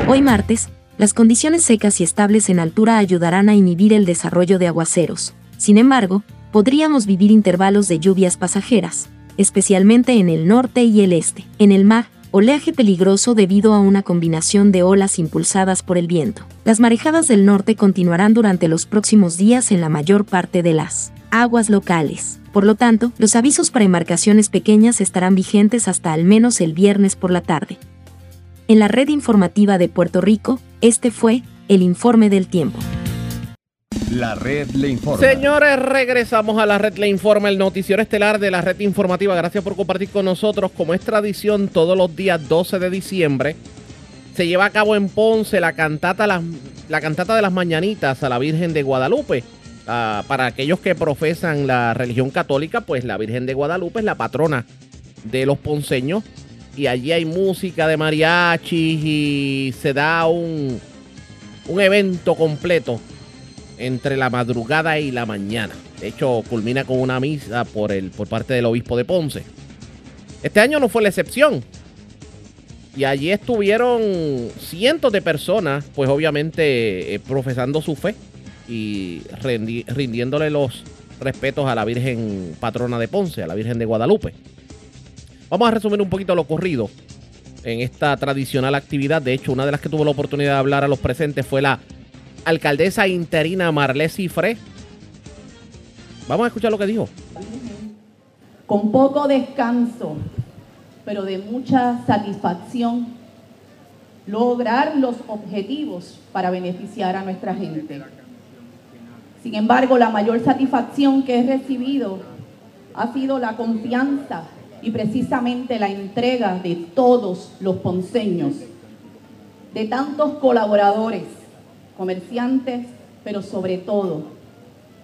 Hoy martes, las condiciones secas y estables en altura ayudarán a inhibir el desarrollo de aguaceros. Sin embargo, podríamos vivir intervalos de lluvias pasajeras, especialmente en el norte y el este. En el mar, oleaje peligroso debido a una combinación de olas impulsadas por el viento. Las marejadas del norte continuarán durante los próximos días en la mayor parte de las aguas locales. Por lo tanto, los avisos para embarcaciones pequeñas estarán vigentes hasta al menos el viernes por la tarde. En la red informativa de Puerto Rico, este fue el informe del tiempo. La red le informa. Señores, regresamos a la red le informa, el noticiero estelar de la red informativa. Gracias por compartir con nosotros. Como es tradición, todos los días 12 de diciembre se lleva a cabo en Ponce la cantata, la, la cantata de las mañanitas a la Virgen de Guadalupe. Ah, para aquellos que profesan la religión católica, pues la Virgen de Guadalupe es la patrona de los ponceños. Y allí hay música de mariachi y se da un, un evento completo entre la madrugada y la mañana. De hecho, culmina con una misa por, el, por parte del obispo de Ponce. Este año no fue la excepción. Y allí estuvieron cientos de personas, pues obviamente eh, profesando su fe y rindiéndole los respetos a la Virgen patrona de Ponce, a la Virgen de Guadalupe. Vamos a resumir un poquito lo ocurrido en esta tradicional actividad. De hecho, una de las que tuvo la oportunidad de hablar a los presentes fue la alcaldesa interina Marlé Cifre. Vamos a escuchar lo que dijo. Con poco descanso, pero de mucha satisfacción, lograr los objetivos para beneficiar a nuestra gente. Sin embargo, la mayor satisfacción que he recibido ha sido la confianza y precisamente la entrega de todos los ponceños, de tantos colaboradores, comerciantes, pero sobre todo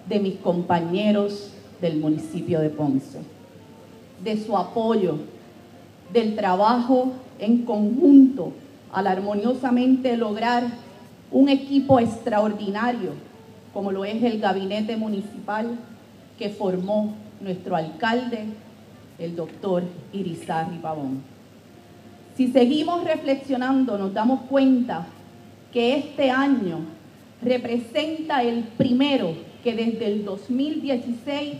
de mis compañeros del municipio de Ponce, de su apoyo, del trabajo en conjunto al armoniosamente lograr un equipo extraordinario como lo es el gabinete municipal que formó nuestro alcalde, el doctor Irizarry Pavón. Si seguimos reflexionando, nos damos cuenta que este año representa el primero que desde el 2016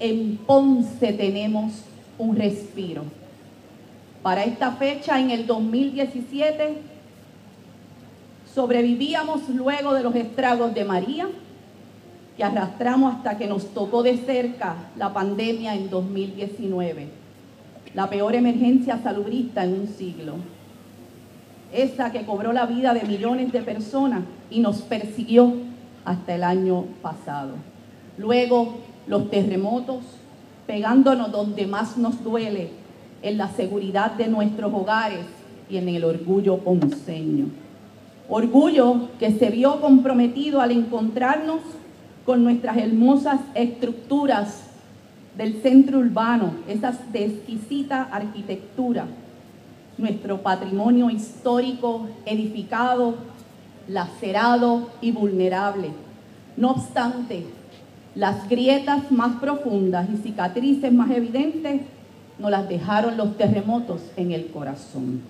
en Ponce tenemos un respiro. Para esta fecha, en el 2017, sobrevivíamos luego de los estragos de María, que arrastramos hasta que nos tocó de cerca la pandemia en 2019, la peor emergencia salubrista en un siglo, esa que cobró la vida de millones de personas y nos persiguió hasta el año pasado. Luego los terremotos, pegándonos donde más nos duele, en la seguridad de nuestros hogares y en el orgullo ponceño. Orgullo que se vio comprometido al encontrarnos con nuestras hermosas estructuras del centro urbano, esas de exquisita arquitectura, nuestro patrimonio histórico edificado, lacerado y vulnerable. No obstante, las grietas más profundas y cicatrices más evidentes nos las dejaron los terremotos en el corazón.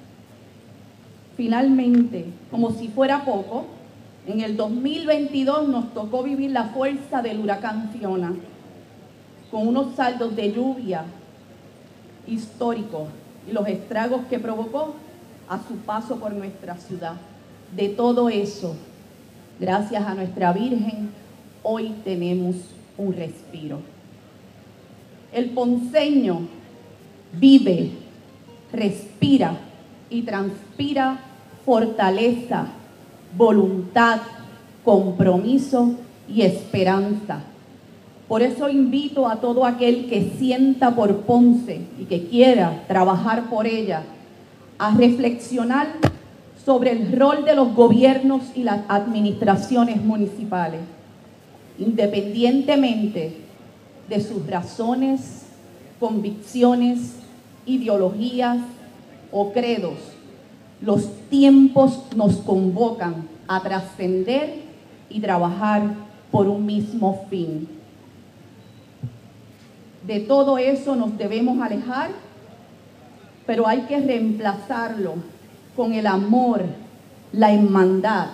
Finalmente, como si fuera poco, en el 2022 nos tocó vivir la fuerza del huracán Fiona, con unos saldos de lluvia históricos y los estragos que provocó a su paso por nuestra ciudad. De todo eso, gracias a nuestra Virgen, hoy tenemos un respiro. El ponceño vive, respira y transpira fortaleza, voluntad, compromiso y esperanza. Por eso invito a todo aquel que sienta por Ponce y que quiera trabajar por ella a reflexionar sobre el rol de los gobiernos y las administraciones municipales, independientemente de sus razones, convicciones, ideologías o credos. Los tiempos nos convocan a trascender y trabajar por un mismo fin. De todo eso nos debemos alejar, pero hay que reemplazarlo con el amor, la hermandad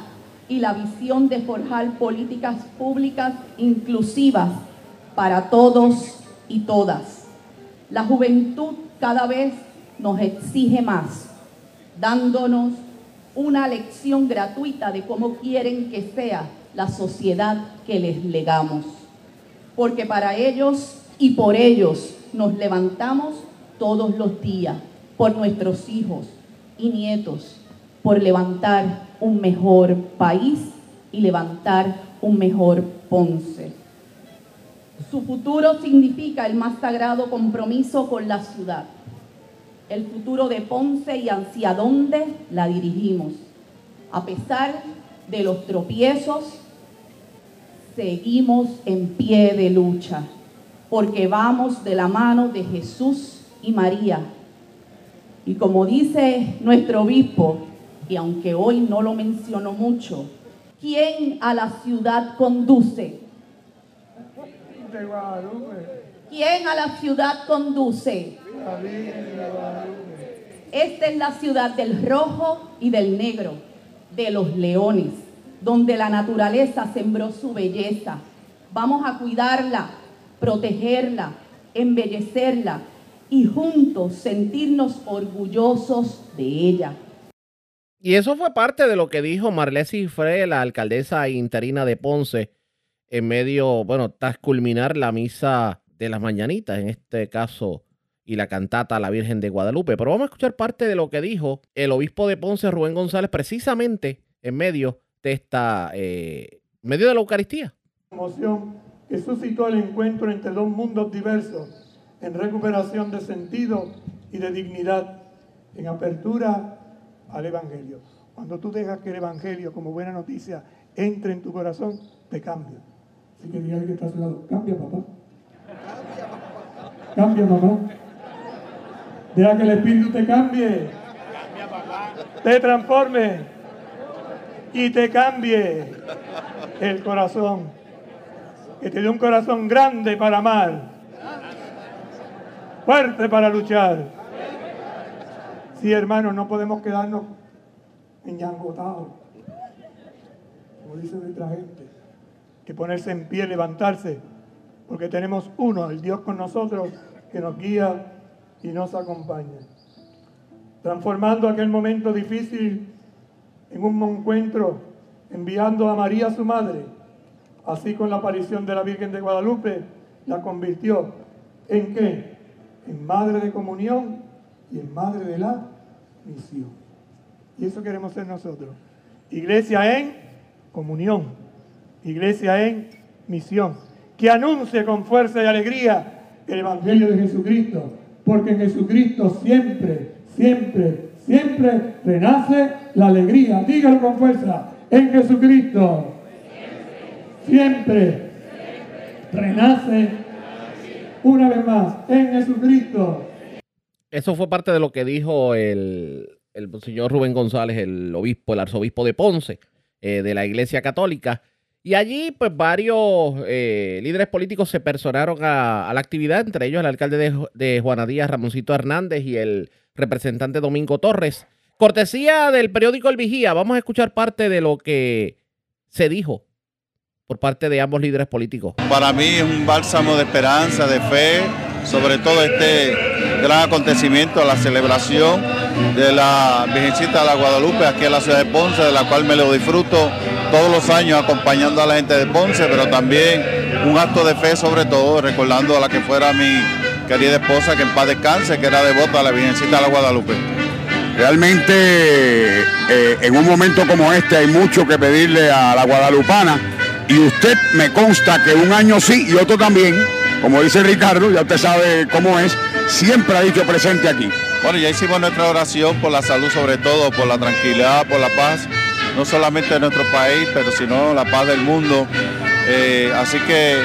y la visión de forjar políticas públicas inclusivas para todos y todas. La juventud cada vez nos exige más, dándonos una lección gratuita de cómo quieren que sea la sociedad que les legamos. Porque para ellos y por ellos nos levantamos todos los días, por nuestros hijos y nietos, por levantar un mejor país y levantar un mejor Ponce. Su futuro significa el más sagrado compromiso con la ciudad el futuro de Ponce y hacia dónde la dirigimos. A pesar de los tropiezos, seguimos en pie de lucha, porque vamos de la mano de Jesús y María. Y como dice nuestro obispo, y aunque hoy no lo menciono mucho, ¿quién a la ciudad conduce? ¿Quién a la ciudad conduce? Esta es la ciudad del rojo y del negro, de los leones, donde la naturaleza sembró su belleza. Vamos a cuidarla, protegerla, embellecerla y juntos sentirnos orgullosos de ella. Y eso fue parte de lo que dijo Marlesi Fre, la alcaldesa interina de Ponce, en medio, bueno, tras culminar la misa de las mañanitas, en este caso y la cantata a la Virgen de Guadalupe. Pero vamos a escuchar parte de lo que dijo el obispo de Ponce, Rubén González, precisamente en medio de esta, eh, medio de la Eucaristía. Emoción que suscitó el encuentro entre dos mundos diversos, en recuperación de sentido y de dignidad, en apertura al Evangelio. Cuando tú dejas que el Evangelio, como buena noticia, entre en tu corazón, te cambia. Así que diga que está a su lado, cambia papá. Cambia mamá. Deja que el Espíritu te cambie. Te transforme. Y te cambie el corazón. Que te dé un corazón grande para amar. Fuerte para luchar. Sí, hermanos, no podemos quedarnos enyangotados. Como dice nuestra gente. Que ponerse en pie, levantarse. Porque tenemos uno, el Dios con nosotros, que nos guía y nos acompaña. Transformando aquel momento difícil en un encuentro, enviando a María su madre, así con la aparición de la Virgen de Guadalupe, la convirtió en qué? En madre de comunión y en madre de la misión. Y eso queremos ser nosotros. Iglesia en comunión, iglesia en misión, que anuncie con fuerza y alegría el Evangelio de Jesucristo, porque en Jesucristo siempre, siempre, siempre renace la alegría. Dígalo con fuerza, en Jesucristo siempre renace una vez más, en Jesucristo. Eso fue parte de lo que dijo el, señor Rubén González, el obispo, el arzobispo de Ponce, eh, de la Iglesia Católica. Y allí, pues, varios eh, líderes políticos se personaron a, la actividad, entre ellos el alcalde de, de Juana Díaz, Ramoncito Hernández, y el representante Domingo Torres. Cortesía del periódico El Vigía, vamos a escuchar parte de lo que se dijo por parte de ambos líderes políticos. Para mí es un bálsamo de esperanza, de fe, sobre todo este gran acontecimiento, la celebración de la Virgencita de la Guadalupe aquí en la ciudad de Ponce, de la cual me lo disfruto todos los años acompañando a la gente de Ponce, pero también un acto de fe sobre todo, recordando a la que fuera mi querida esposa, que en paz descanse, que era devota a la Virgencita de la Guadalupe. Realmente eh, en un momento como este hay mucho que pedirle a la guadalupana y usted me consta que un año sí y otro también, como dice Ricardo, ya usted sabe cómo es, siempre ha dicho presente aquí. Bueno, ya hicimos nuestra oración por la salud sobre todo, por la tranquilidad, por la paz, no solamente de nuestro país, pero sino la paz del mundo. Eh, así que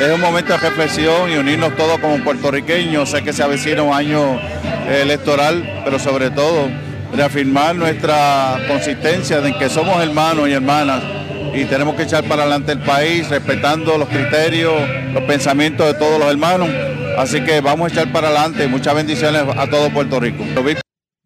es un momento de reflexión y unirnos todos como puertorriqueños. Sé que se avecina un año electoral, pero sobre todo reafirmar nuestra consistencia de que somos hermanos y hermanas y tenemos que echar para adelante el país respetando los criterios, los pensamientos de todos los hermanos. Así que vamos a echar para adelante. Muchas bendiciones a todo Puerto Rico.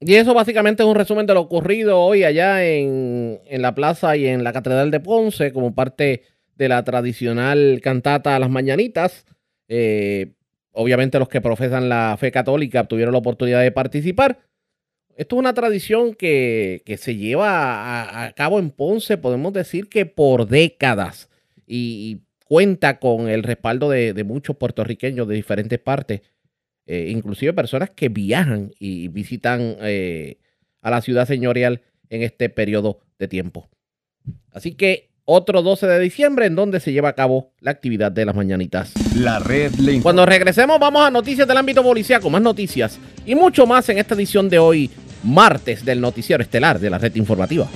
Y eso básicamente es un resumen de lo ocurrido hoy allá en, en la plaza y en la Catedral de Ponce como parte de la tradicional cantata a las mañanitas. Eh, obviamente los que profesan la fe católica tuvieron la oportunidad de participar. Esto es una tradición que, que se lleva a, cabo en Ponce, podemos decir que por décadas, y, y cuenta con el respaldo de, de, muchos puertorriqueños de diferentes partes, eh, inclusive personas que viajan y visitan eh, a la ciudad señorial en este periodo de tiempo. Así que otro 12 de diciembre en donde se lleva a cabo la actividad de las mañanitas. La red le Cuando regresemos vamos a noticias del ámbito policiaco, más noticias y mucho más en esta edición de hoy, martes del noticiero estelar de la red informativa.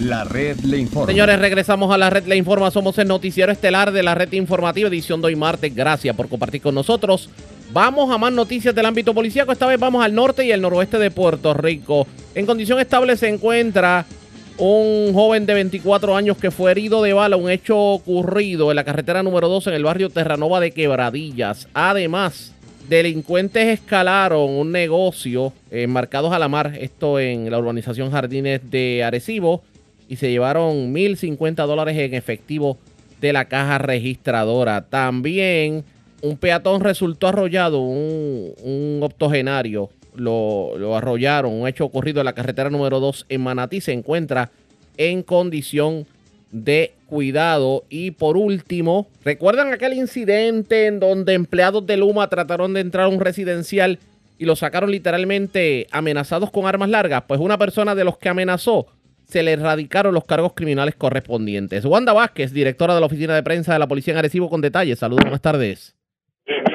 La red le informa. Señores, regresamos a la red le informa. Somos el noticiero estelar de la red informativa, edición de hoy martes. Gracias por compartir con nosotros. Vamos a más noticias del ámbito policiaco. Esta vez vamos al norte y el noroeste de Puerto Rico. En condición estable se encuentra un joven de 24 años que fue herido de bala, un hecho ocurrido en la carretera número 2 en el barrio Terranova de Quebradillas. Además, delincuentes escalaron un negocio enmarcados a la mar, esto en la urbanización Jardines de Arecibo, y se llevaron 1.050 dólares en efectivo de la caja registradora. También un peatón resultó arrollado, un, un octogenario lo, lo, arrollaron. Un hecho ocurrido en la carretera número 2 en Manatí se encuentra en condición de cuidado. Y por último, ¿recuerdan aquel incidente en donde empleados de Luma trataron de entrar a un residencial y lo sacaron literalmente amenazados con armas largas? Pues una persona de los que amenazó se le erradicaron los cargos criminales correspondientes. Wanda Vázquez, directora de la oficina de prensa de la policía en Arecibo, con detalles. Saludos, buenas tardes.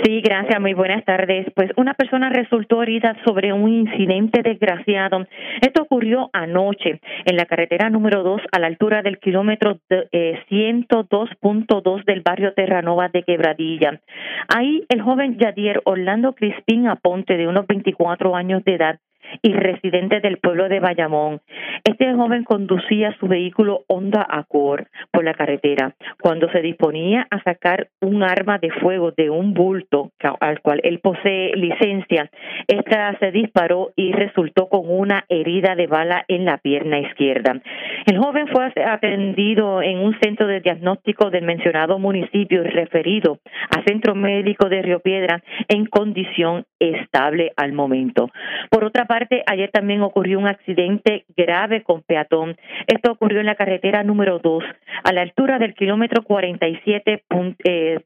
Sí, gracias. Muy buenas tardes. Pues una persona resultó herida sobre un incidente desgraciado. Esto ocurrió anoche en la carretera número 2 a la altura del kilómetro eh, 102.2 del barrio Terranova de Quebradilla. Ahí el joven Yadier Orlando Crispín Aponte, de unos 24 años de edad, y residente del pueblo de Bayamón. Este joven conducía su vehículo Honda Accord por la carretera cuando se disponía a sacar un arma de fuego de un bulto al cual él posee licencia. Esta se disparó y resultó con una herida de bala en la pierna izquierda. El joven fue atendido en un centro de diagnóstico del mencionado municipio y referido a Centro Médico de Río Piedra en condición estable al momento. Por otra parte, ayer también ocurrió un accidente grave con peatón. Esto ocurrió en la carretera número 2, a la altura del kilómetro 47.0 eh,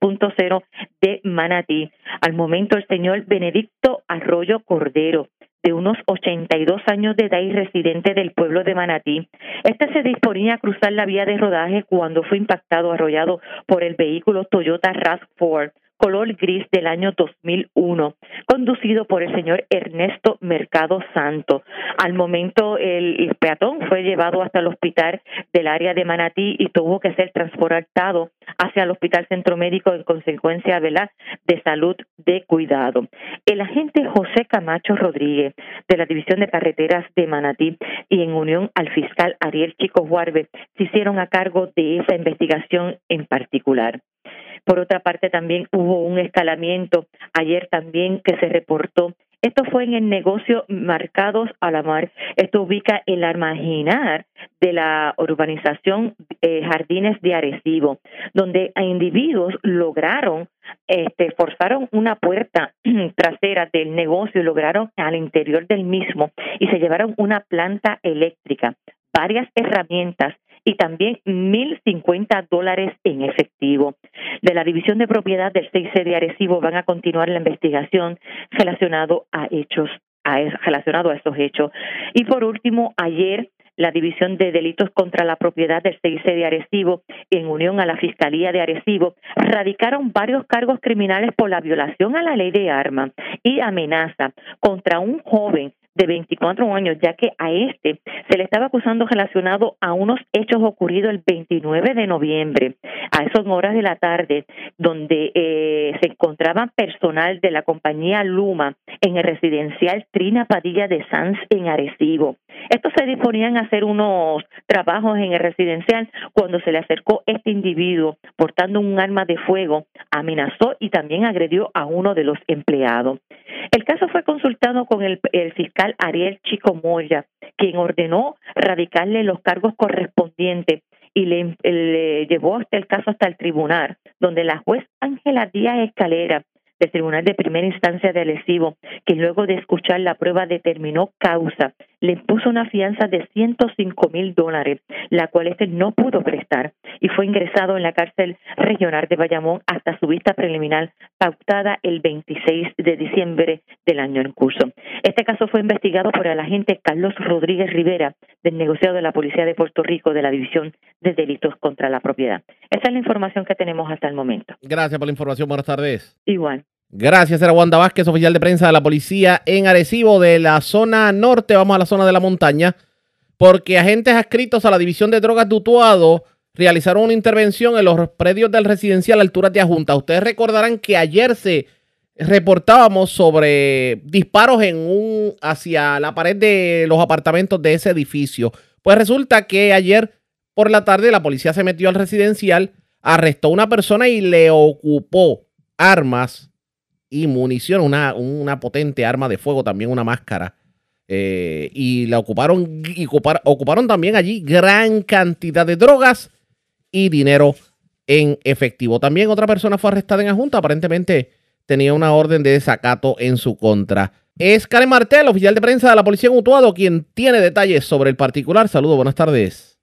de Manatí. Al momento, el señor Benedicto Arroyo Cordero, de unos 82 años de edad y residente del pueblo de Manatí. Este se disponía a cruzar la vía de rodaje cuando fue impactado, arrollado por el vehículo Toyota RAV4 color gris del año 2001, conducido por el señor Ernesto Mercado Santo. Al momento, el, peatón fue llevado hasta el hospital del área de Manatí y tuvo que ser transportado hacia el Hospital Centro Médico en consecuencia de salud de cuidado. El agente José Camacho Rodríguez de la División de Carreteras de Manatí y en unión al fiscal Ariel Chico Juarbe se hicieron a cargo de esa investigación en particular. Por otra parte, también hubo un escalamiento ayer también que se reportó. Esto fue en el negocio Marcados a la Mar. Esto ubica el marginar de la urbanización eh, Jardines de Arecibo, donde individuos lograron, este, forzaron una puerta trasera del negocio y lograron al interior del mismo y se llevaron una planta eléctrica, varias herramientas y también 1.050 dólares en efectivo. De la División de Propiedad del 6C de Arecibo van a continuar la investigación relacionado a hechos a, relacionado a estos hechos. Y por último, ayer la División de Delitos contra la Propiedad del 6C de Arecibo, en unión a la Fiscalía de Arecibo, radicaron varios cargos criminales por la violación a la ley de armas y amenaza contra un joven de 24 años, ya que a este se le estaba acusando relacionado a unos hechos ocurridos el 29 de noviembre, a esas horas de la tarde, donde eh, se encontraba personal de la compañía Luma en el residencial Trina Padilla de Sanz en Arecibo. Estos se disponían a hacer unos trabajos en el residencial cuando se le acercó este individuo portando un arma de fuego, amenazó y también agredió a uno de los empleados. El caso fue consultado con el, fiscal Ariel Chico Moya, quien ordenó radicarle los cargos correspondientes y le, le, llevó hasta el caso hasta el tribunal, donde la juez Ángela Díaz Escalera del Tribunal de Primera Instancia de Alesivo, que luego de escuchar la prueba determinó causa, le puso una fianza de 105 mil dólares, la cual este no pudo prestar y fue ingresado en la cárcel regional de Bayamón hasta su vista preliminar pautada el 26 de diciembre del año en curso. Este caso fue investigado por el agente Carlos Rodríguez Rivera del negociado de la Policía de Puerto Rico de la División de Delitos contra la Propiedad. Esa es la información que tenemos hasta el momento. Gracias por la información. Buenas tardes. Igual. Gracias, era Wanda Vázquez, oficial de prensa de la policía en Arecibo de la zona norte. Vamos a la zona de la montaña, porque agentes adscritos a la División de Drogas de Utuado realizaron una intervención en los predios del residencial alturas de Ajunta. Ustedes recordarán que ayer se reportábamos sobre disparos en un hacia la pared de los apartamentos de ese edificio. Pues resulta que ayer por la tarde la policía se metió al residencial, arrestó a una persona y le ocupó armas y munición, una, una potente arma de fuego, también una máscara. Eh, y la ocuparon, y ocuparon también allí gran cantidad de drogas y dinero en efectivo. También otra persona fue arrestada en la Junta, aparentemente tenía una orden de desacato en su contra. Es Karen Martel, oficial de prensa de la Policía en Utuado, quien tiene detalles sobre el particular. Saludos, buenas tardes.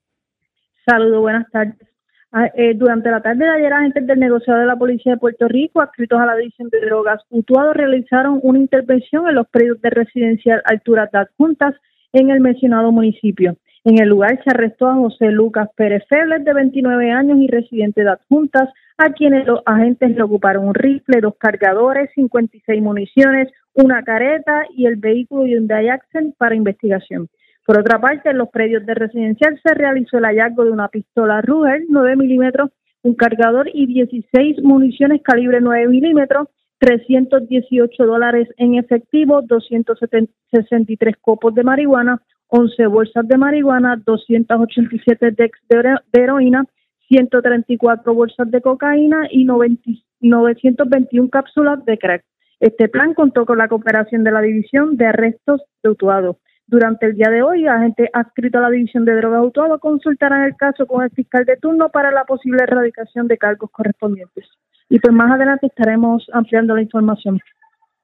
Saludos, buenas tardes. Ah, eh, durante la tarde de ayer, agentes del negociado de la Policía de Puerto Rico, adscritos a la División de Drogas Utuado, realizaron una intervención en los predios de residencial alturas de adjuntas en el mencionado municipio. En el lugar se arrestó a José Lucas Pérez Febles, de 29 años y residente de Adjuntas, a quienes los agentes le ocuparon un rifle, dos cargadores, 56 municiones, una careta y el vehículo Hyundai Accent para investigación. Por otra parte, en los predios de residencial se realizó el hallazgo de una pistola Ruger 9 milímetros, un cargador y 16 municiones calibre 9 milímetros, 318 dólares en efectivo, 263 copos de marihuana, 11 bolsas de marihuana, 287 decks de heroína, 134 bolsas de cocaína y 921 cápsulas de crack. Este plan contó con la cooperación de la División de Arrestos de Utuado. Durante el día de hoy, agente adscrito a la División de Drogas Utuado consultarán el caso con el fiscal de turno para la posible erradicación de cargos correspondientes. Y pues más adelante estaremos ampliando la información.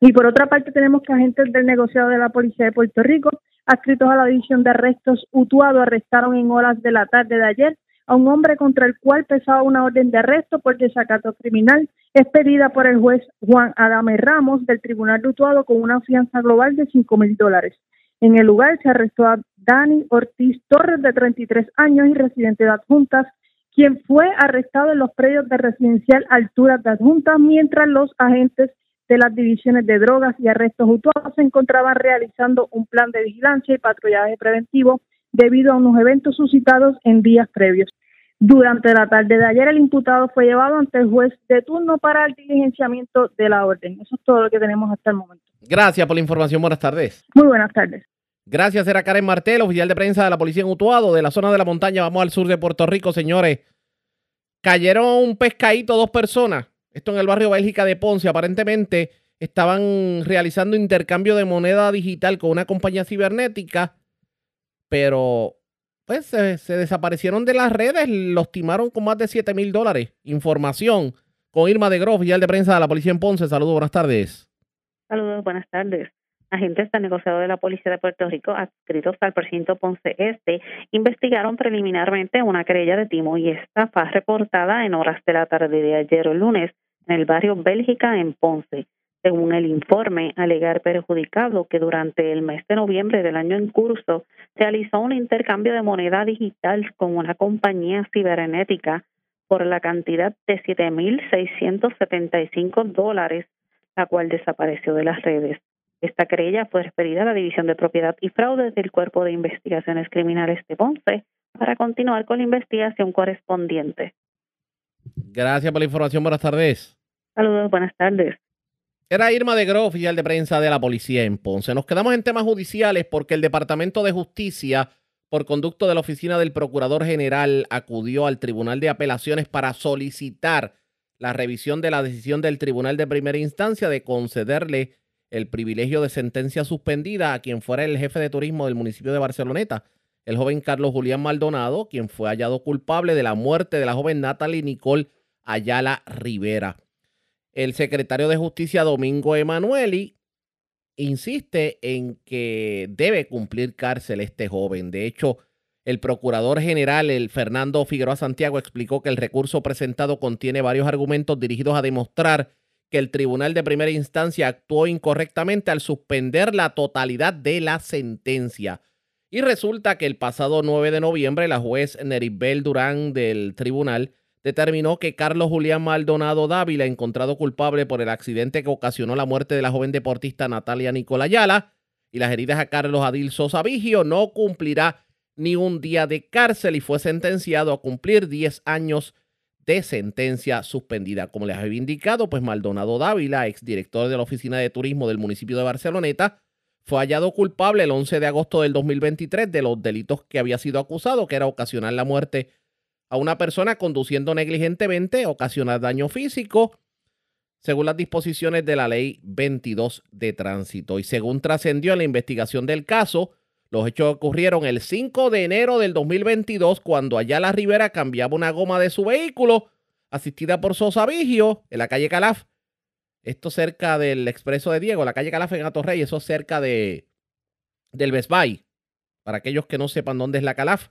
Y por otra parte, tenemos que agentes del negociado de la Policía de Puerto Rico adscritos a la División de Arrestos Utuado arrestaron en horas de la tarde de ayer a un hombre contra el cual pesaba una orden de arresto por desacato criminal expedida por el juez Juan Adame Ramos del Tribunal de Utuado con una fianza global de cinco mil dólares. En el lugar se arrestó a Dani Ortiz Torres, de 33 años y residente de Adjuntas, quien fue arrestado en los predios de residencial Alturas de Adjuntas, mientras los agentes de las divisiones de drogas y arrestos mutuos se encontraban realizando un plan de vigilancia y patrullaje preventivo debido a unos eventos suscitados en días previos. Durante la tarde de ayer, el imputado fue llevado ante el juez de turno para el diligenciamiento de la orden. Eso es todo lo que tenemos hasta el momento. Gracias por la información. Buenas tardes. Muy buenas tardes. Gracias, era Karen Martel, oficial de prensa de la policía en Utuado, de la zona de la montaña. Vamos al sur de Puerto Rico, señores. Cayeron un pescadito dos personas esto en el barrio Bélgica de Ponce. Aparentemente estaban realizando intercambio de moneda digital con una compañía cibernética, pero pues se, desaparecieron de las redes, los timaron con más de 7 mil dólares. Información con Irma de Groff, oficial de prensa de la policía en Ponce. Saludos, buenas tardes. Saludos, buenas tardes. Agentes del negociado de la Policía de Puerto Rico, adscritos al precinto Ponce Este, investigaron preliminarmente una querella de timo y estafa reportada en horas de la tarde de ayer lunes en el barrio Bélgica en Ponce. Según el informe, alegar perjudicado que durante el mes de noviembre del año en curso realizó un intercambio de moneda digital con una compañía cibernética por la cantidad de 7.675 dólares, la cual desapareció de las redes. Esta querella fue referida a la División de Propiedad y Fraude del Cuerpo de Investigaciones Criminales de Ponce para continuar con la investigación correspondiente. Gracias por la información. Buenas tardes. Saludos, buenas tardes. Era Irma de Gro, oficial de prensa de la policía en Ponce. Nos quedamos en temas judiciales porque el Departamento de Justicia, por conducto de la Oficina del Procurador General, acudió al Tribunal de Apelaciones para solicitar la revisión de la decisión del Tribunal de Primera Instancia de concederle el privilegio de sentencia suspendida a quien fuera el jefe de turismo del municipio de Barceloneta, el joven Carlos Julián Maldonado, quien fue hallado culpable de la muerte de la joven Natalie Nicole Ayala Rivera. El secretario de Justicia, Domingo Emanueli, insiste en que debe cumplir cárcel este joven. De hecho, el procurador general, el Fernando Figueroa Santiago, explicó que el recurso presentado contiene varios argumentos dirigidos a demostrar que el tribunal de primera instancia actuó incorrectamente al suspender la totalidad de la sentencia. Y resulta que el pasado 9 de noviembre la juez Neribel Durán del tribunal determinó que Carlos Julián Maldonado Dávila, encontrado culpable por el accidente que ocasionó la muerte de la joven deportista Natalia Nicolayala y las heridas a Carlos Adil Sosa Vigio, no cumplirá ni un día de cárcel y fue sentenciado a cumplir 10 años de sentencia suspendida. Como les había indicado, pues Maldonado Dávila, exdirector de la Oficina de Turismo del municipio de Barceloneta, fue hallado culpable el 11 de agosto del 2023 de los delitos que había sido acusado, que era ocasionar la muerte a una persona conduciendo negligentemente, ocasionar daño físico, según las disposiciones de la ley 22 de tránsito. Y según trascendió en la investigación del caso, los hechos ocurrieron el 5 de enero del 2022 cuando Ayala Rivera cambiaba una goma de su vehículo, asistida por Sosa Vigio, en la calle Calaf. Esto cerca del Expreso de Diego, la calle Calaf en Atorrey, eso cerca de, del Best Para aquellos que no sepan dónde es la Calaf.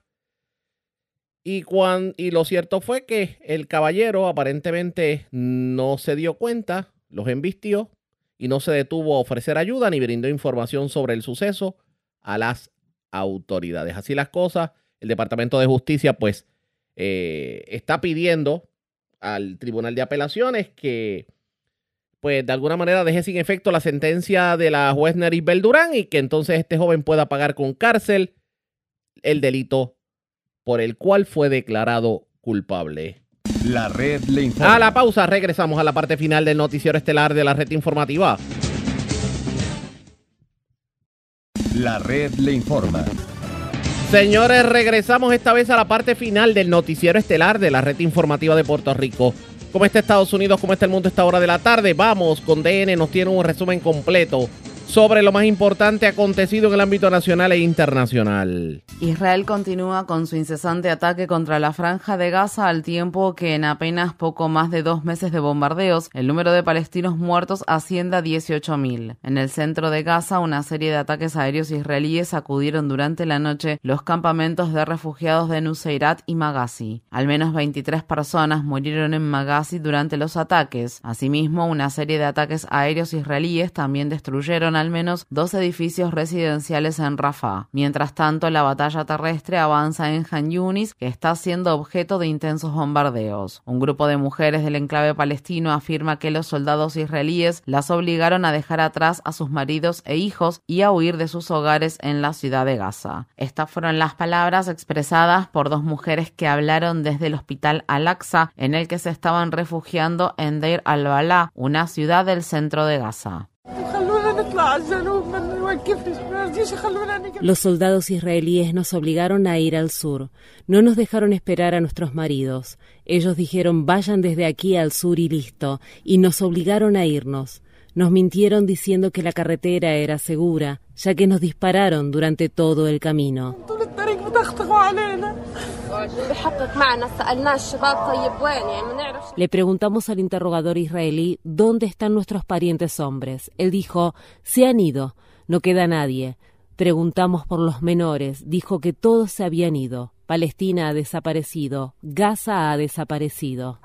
Y, y lo cierto fue que el caballero aparentemente no se dio cuenta, los embistió y no se detuvo a ofrecer ayuda ni brindó información sobre el suceso a las autoridades. Así las cosas, el Departamento de Justicia pues eh, está pidiendo al Tribunal de Apelaciones que pues de alguna manera deje sin efecto la sentencia de la juez Neris Beldurán y que entonces este joven pueda pagar con cárcel el delito por el cual fue declarado culpable. La red le informa. A la pausa regresamos a la parte final del noticiero estelar de la red informativa. La red le informa. Señores, regresamos esta vez a la parte final del noticiero estelar de la red informativa de Puerto Rico. ¿Cómo está Estados Unidos? ¿Cómo está el mundo a esta hora de la tarde? Vamos con DN, nos tiene un resumen completo sobre lo más importante acontecido en el ámbito nacional e internacional. Israel continúa con su incesante ataque contra la franja de Gaza al tiempo que en apenas poco más de dos meses de bombardeos, el número de palestinos muertos asciende a 18.000. En el centro de Gaza, una serie de ataques aéreos israelíes sacudieron durante la noche los campamentos de refugiados de Nuseirat y Magazi. Al menos 23 personas murieron en Magazi durante los ataques. Asimismo, una serie de ataques aéreos israelíes también destruyeron al menos dos edificios residenciales en Rafah. Mientras tanto, la batalla terrestre avanza en Han Yunis, que está siendo objeto de intensos bombardeos. Un grupo de mujeres del enclave palestino afirma que los soldados israelíes las obligaron a dejar atrás a sus maridos e hijos y a huir de sus hogares en la ciudad de Gaza. Estas fueron las palabras expresadas por dos mujeres que hablaron desde el hospital Al-Aqsa, en el que se estaban refugiando en Deir al-Balá, una ciudad del centro de Gaza. Los soldados israelíes nos obligaron a ir al sur. No nos dejaron esperar a nuestros maridos. Ellos dijeron vayan desde aquí al sur y listo, y nos obligaron a irnos. Nos mintieron diciendo que la carretera era segura, ya que nos dispararon durante todo el camino. Le preguntamos al interrogador israelí dónde están nuestros parientes hombres. Él dijo, se han ido, no queda nadie. Preguntamos por los menores, dijo que todos se habían ido. Palestina ha desaparecido, Gaza ha desaparecido.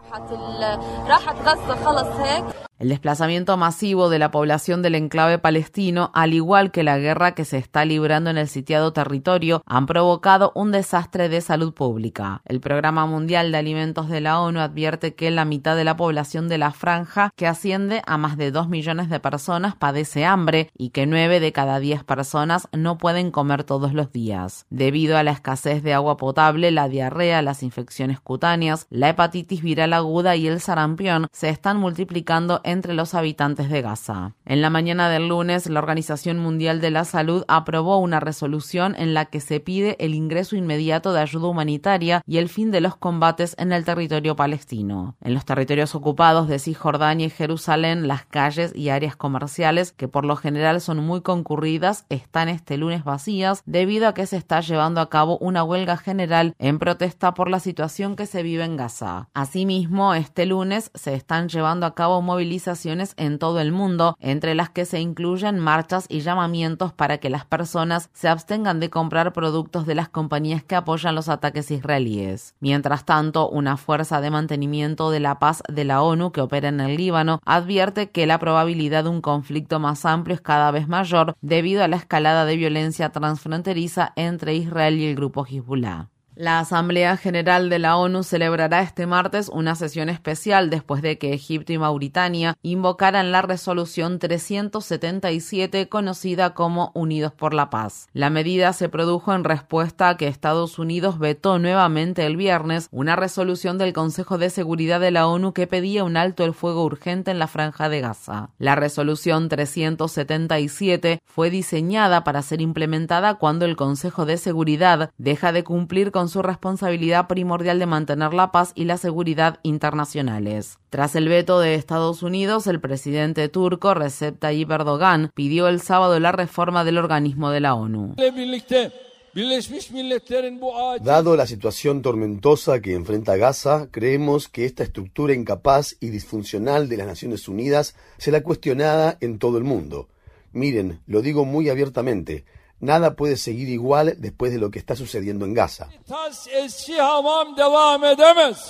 El desplazamiento masivo de la población del enclave palestino, al igual que la guerra que se está librando en el sitiado territorio, han provocado un desastre de salud pública. El Programa Mundial de Alimentos de la ONU advierte que la mitad de la población de la franja, que asciende a más de 2 millones de personas, padece hambre y que 9 de cada 10 personas no pueden comer todos los días. Debido a la escasez de agua potable, la diarrea, las infecciones cutáneas, la hepatitis viral aguda y el sarampión se están multiplicando entre los habitantes de Gaza. En la mañana del lunes, la Organización Mundial de la Salud aprobó una resolución en la que se pide el ingreso inmediato de ayuda humanitaria y el fin de los combates en el territorio palestino. En los territorios ocupados de Cisjordania y Jerusalén, las calles y áreas comerciales, que por lo general son muy concurridas, están este lunes vacías debido a que se está llevando a cabo una huelga general en protesta por la situación que se vive en Gaza. Asimismo, este lunes se están llevando a cabo movilizaciones en todo el mundo, entre las que se incluyen marchas y llamamientos para que las personas se abstengan de comprar productos de las compañías que apoyan los ataques israelíes. Mientras tanto, una fuerza de mantenimiento de la paz de la ONU que opera en el Líbano advierte que la probabilidad de un conflicto más amplio es cada vez mayor debido a la escalada de violencia transfronteriza entre Israel y el grupo Hezbollah. La Asamblea General de la ONU celebrará este martes una sesión especial después de que Egipto y Mauritania invocaran la resolución 377 conocida como Unidos por la Paz. La medida se produjo en respuesta a que Estados Unidos vetó nuevamente el viernes una resolución del Consejo de Seguridad de la ONU que pedía un alto el fuego urgente en la franja de Gaza. La resolución 377 fue diseñada para ser implementada cuando el Consejo de Seguridad deja de cumplir con su responsabilidad primordial de mantener la paz y la seguridad internacionales. Tras el veto de Estados Unidos, el presidente turco Recep Tayyip Erdogan pidió el sábado la reforma del organismo de la ONU. Dado la situación tormentosa que enfrenta Gaza, creemos que esta estructura incapaz y disfuncional de las Naciones Unidas será cuestionada en todo el mundo. Miren, lo digo muy abiertamente, Nada puede seguir igual después de lo que está sucediendo en Gaza.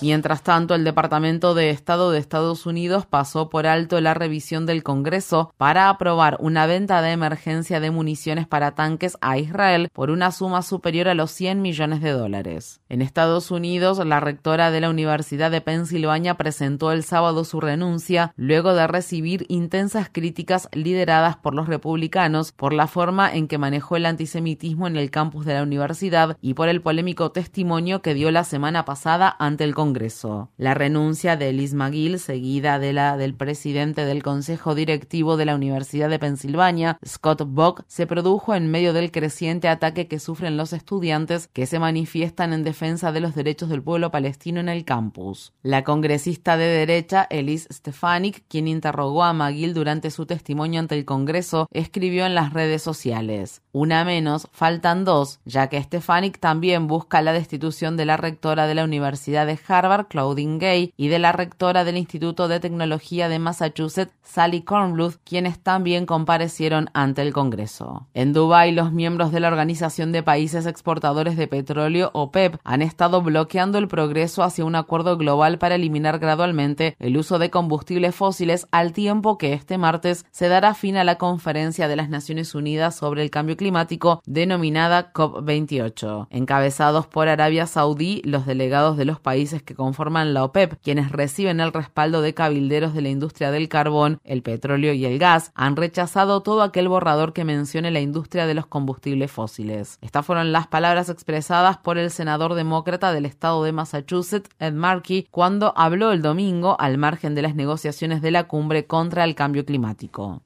Mientras tanto, el Departamento de Estado de Estados Unidos pasó por alto la revisión del Congreso para aprobar una venta de emergencia de municiones para tanques a Israel por una suma superior a los 100 millones de dólares. En Estados Unidos, la rectora de la Universidad de Pensilvania presentó el sábado su renuncia luego de recibir intensas críticas lideradas por los republicanos por la forma en que manejó el antisemitismo en el campus de la universidad y por el polémico testimonio que dio la semana pasada ante el Congreso. La renuncia de Liz McGill, seguida de la del presidente del Consejo Directivo de la Universidad de Pensilvania, Scott Bock, se produjo en medio del creciente ataque que sufren los estudiantes que se manifiestan en defensa de los derechos del pueblo palestino en el campus. La congresista de derecha, Elise Stefanik, quien interrogó a McGill durante su testimonio ante el Congreso, escribió en las redes sociales menos, faltan dos, ya que Stefanik también busca la destitución de la rectora de la Universidad de Harvard, Claudine Gay, y de la rectora del Instituto de Tecnología de Massachusetts, Sally Kornbluth, quienes también comparecieron ante el Congreso. En Dubái, los miembros de la Organización de Países Exportadores de Petróleo, OPEP, han estado bloqueando el progreso hacia un acuerdo global para eliminar gradualmente el uso de combustibles fósiles al tiempo que este martes se dará fin a la conferencia de las Naciones Unidas sobre el cambio climático denominada COP28. Encabezados por Arabia Saudí, los delegados de los países que conforman la OPEP, quienes reciben el respaldo de cabilderos de la industria del carbón, el petróleo y el gas, han rechazado todo aquel borrador que mencione la industria de los combustibles fósiles. Estas fueron las palabras expresadas por el senador demócrata del estado de Massachusetts, Ed Markey, cuando habló el domingo al margen de las negociaciones de la cumbre contra el cambio climático.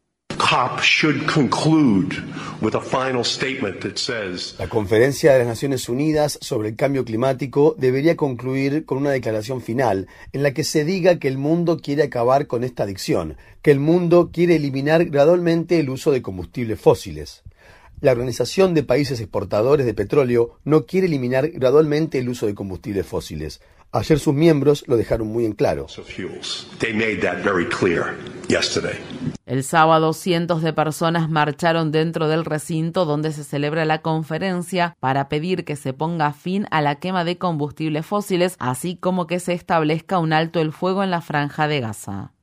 La Conferencia de las Naciones Unidas sobre el Cambio Climático debería concluir con una declaración final en la que se diga que el mundo quiere acabar con esta adicción, que el mundo quiere eliminar gradualmente el uso de combustibles fósiles. La Organización de Países Exportadores de Petróleo no quiere eliminar gradualmente el uso de combustibles fósiles. Ayer sus miembros lo dejaron muy en claro. El sábado cientos de personas marcharon dentro del recinto donde se celebra la conferencia para pedir que se ponga fin a la quema de combustibles fósiles, así como que se establezca un alto el fuego en la franja de Gaza.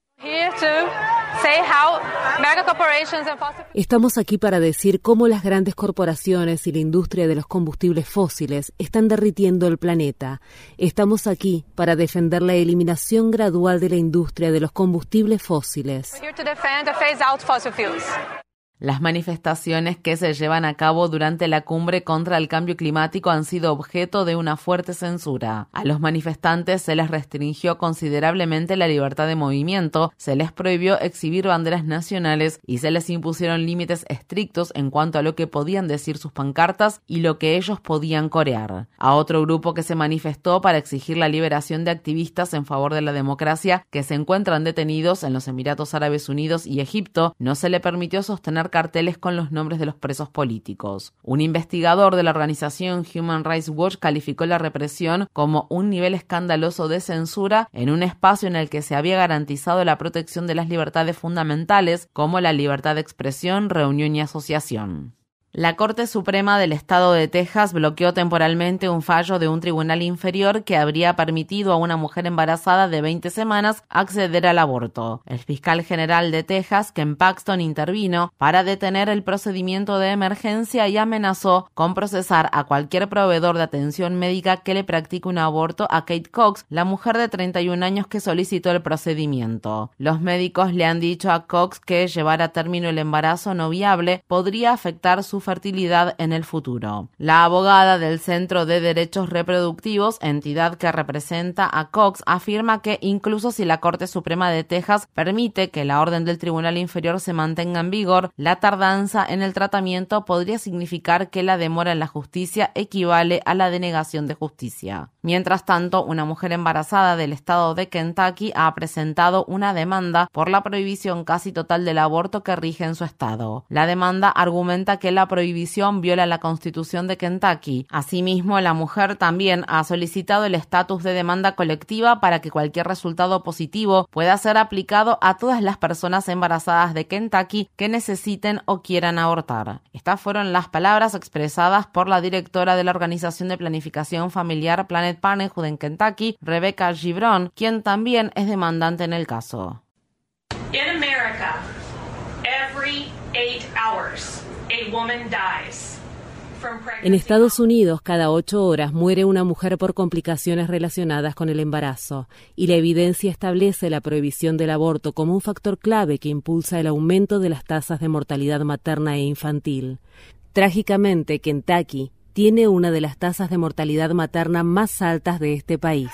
Estamos aquí para decir cómo las grandes corporaciones y la industria de los combustibles fósiles están derritiendo el planeta. Estamos aquí para defender la eliminación gradual de la industria de los combustibles fósiles. Las manifestaciones que se llevan a cabo durante la cumbre contra el cambio climático han sido objeto de una fuerte censura. A los manifestantes se les restringió considerablemente la libertad de movimiento, se les prohibió exhibir banderas nacionales y se les impusieron límites estrictos en cuanto a lo que podían decir sus pancartas y lo que ellos podían corear. A otro grupo que se manifestó para exigir la liberación de activistas en favor de la democracia que se encuentran detenidos en los Emiratos Árabes Unidos y Egipto, no se le permitió sostener carteles con los nombres de los presos políticos. Un investigador de la organización Human Rights Watch calificó la represión como un nivel escandaloso de censura en un espacio en el que se había garantizado la protección de las libertades fundamentales como la libertad de expresión, reunión y asociación. La Corte Suprema del Estado de Texas bloqueó temporalmente un fallo de un tribunal inferior que habría permitido a una mujer embarazada de 20 semanas acceder al aborto. El fiscal general de Texas, Ken Paxton, intervino para detener el procedimiento de emergencia y amenazó con procesar a cualquier proveedor de atención médica que le practique un aborto a Kate Cox, la mujer de 31 años que solicitó el procedimiento. Los médicos le han dicho a Cox que llevar a término el embarazo no viable podría afectar su fertilidad en el futuro. La abogada del Centro de Derechos Reproductivos, entidad que representa a Cox, afirma que incluso si la Corte Suprema de Texas permite que la orden del Tribunal Inferior se mantenga en vigor, la tardanza en el tratamiento podría significar que la demora en la justicia equivale a la denegación de justicia. Mientras tanto, una mujer embarazada del estado de Kentucky ha presentado una demanda por la prohibición casi total del aborto que rige en su estado. La demanda argumenta que la prohibición viola la constitución de Kentucky. Asimismo, la mujer también ha solicitado el estatus de demanda colectiva para que cualquier resultado positivo pueda ser aplicado a todas las personas embarazadas de Kentucky que necesiten o quieran abortar. Estas fueron las palabras expresadas por la directora de la Organización de Planificación Familiar Planet Parenthood en Kentucky, Rebecca Gibron, quien también es demandante en el caso. In America, every eight hours, a woman dies. En Estados Unidos, cada ocho horas muere una mujer por complicaciones relacionadas con el embarazo, y la evidencia establece la prohibición del aborto como un factor clave que impulsa el aumento de las tasas de mortalidad materna e infantil. Trágicamente, Kentucky tiene una de las tasas de mortalidad materna más altas de este país.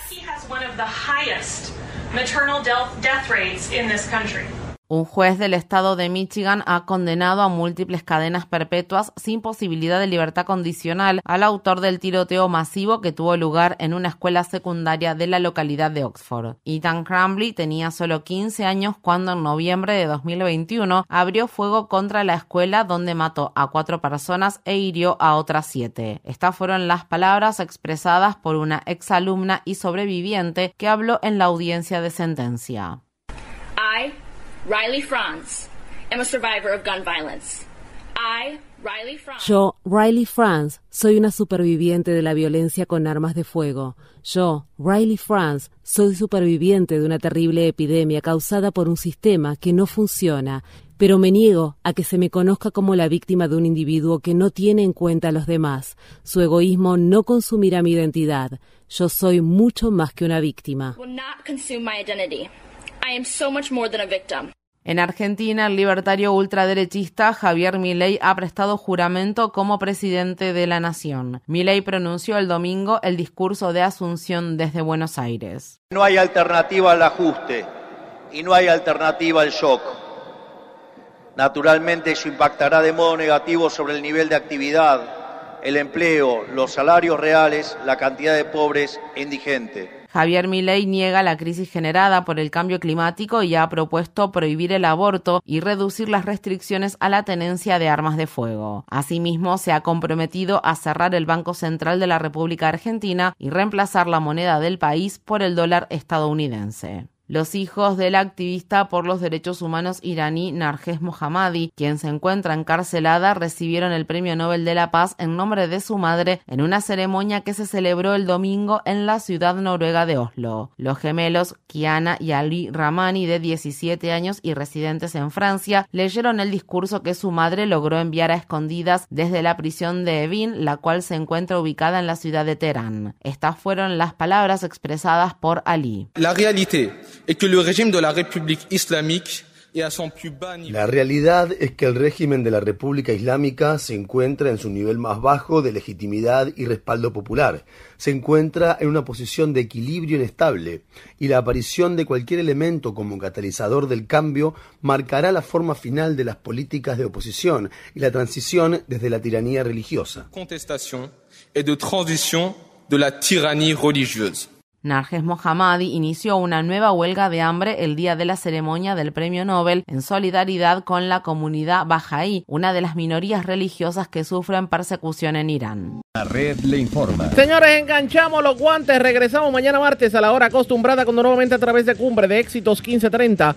Un juez del estado de Michigan ha condenado a múltiples cadenas perpetuas sin posibilidad de libertad condicional al autor del tiroteo masivo que tuvo lugar en una escuela secundaria de la localidad de Oxford. Ethan Crumbley tenía solo 15 años cuando en noviembre de 2021 abrió fuego contra la escuela donde mató a cuatro personas e hirió a otras siete. Estas fueron las palabras expresadas por una exalumna y sobreviviente que habló en la audiencia de sentencia. Riley Franz, am a survivor of gun violence. I, Riley Franz. Yo, Riley Franz, soy una superviviente de la violencia con armas de fuego. Yo, Riley Franz, soy superviviente de una terrible epidemia causada por un sistema que no funciona, pero me niego a que se me conozca como la víctima de un individuo que no tiene en cuenta a los demás. Su egoísmo no consumirá mi identidad. Yo soy mucho más que una víctima. Will not consume my identity. I am so much more than a victim. En Argentina, el libertario ultraderechista Javier Milei ha prestado juramento como presidente de la nación. Milei pronunció el domingo el discurso de Asunción desde Buenos Aires. No hay alternativa al ajuste y no hay alternativa al shock. Naturalmente eso impactará de modo negativo sobre el nivel de actividad, el empleo, los salarios reales, la cantidad de pobres e indigentes. Javier Milei niega la crisis generada por el cambio climático y ha propuesto prohibir el aborto y reducir las restricciones a la tenencia de armas de fuego. Asimismo, se ha comprometido a cerrar el Banco Central de la República Argentina y reemplazar la moneda del país por el dólar estadounidense. Los hijos del activista por los derechos humanos iraní Narges Mohammadi, quien se encuentra encarcelada, recibieron el Premio Nobel de la Paz en nombre de su madre en una ceremonia que se celebró el domingo en la ciudad noruega de Oslo. Los gemelos Kiana y Ali Ramani, de 17 años y residentes en Francia, leyeron el discurso que su madre logró enviar a escondidas desde la prisión de Evin, la cual se encuentra ubicada en la ciudad de Teherán. Estas fueron las palabras expresadas por Ali. La realidad et que le régime de la realidad es que el régimen de la República Islámica se encuentra en su nivel más bajo de legitimidad y respaldo popular. Se encuentra en una posición de equilibrio inestable y la aparición de cualquier elemento como catalizador del cambio marcará la forma final de las políticas de oposición y la transición desde la tiranía religiosa. Contestation et de transition de la tyrannie religieuse. Narges Mohammadi inició una nueva huelga de hambre el día de la ceremonia del Premio Nobel en solidaridad con la comunidad Bajaí, una de las minorías religiosas que sufren persecución en Irán. La red le informa. Señores, enganchamos los guantes. Regresamos mañana martes a la hora acostumbrada cuando nuevamente a través de Cumbre de Éxitos 1530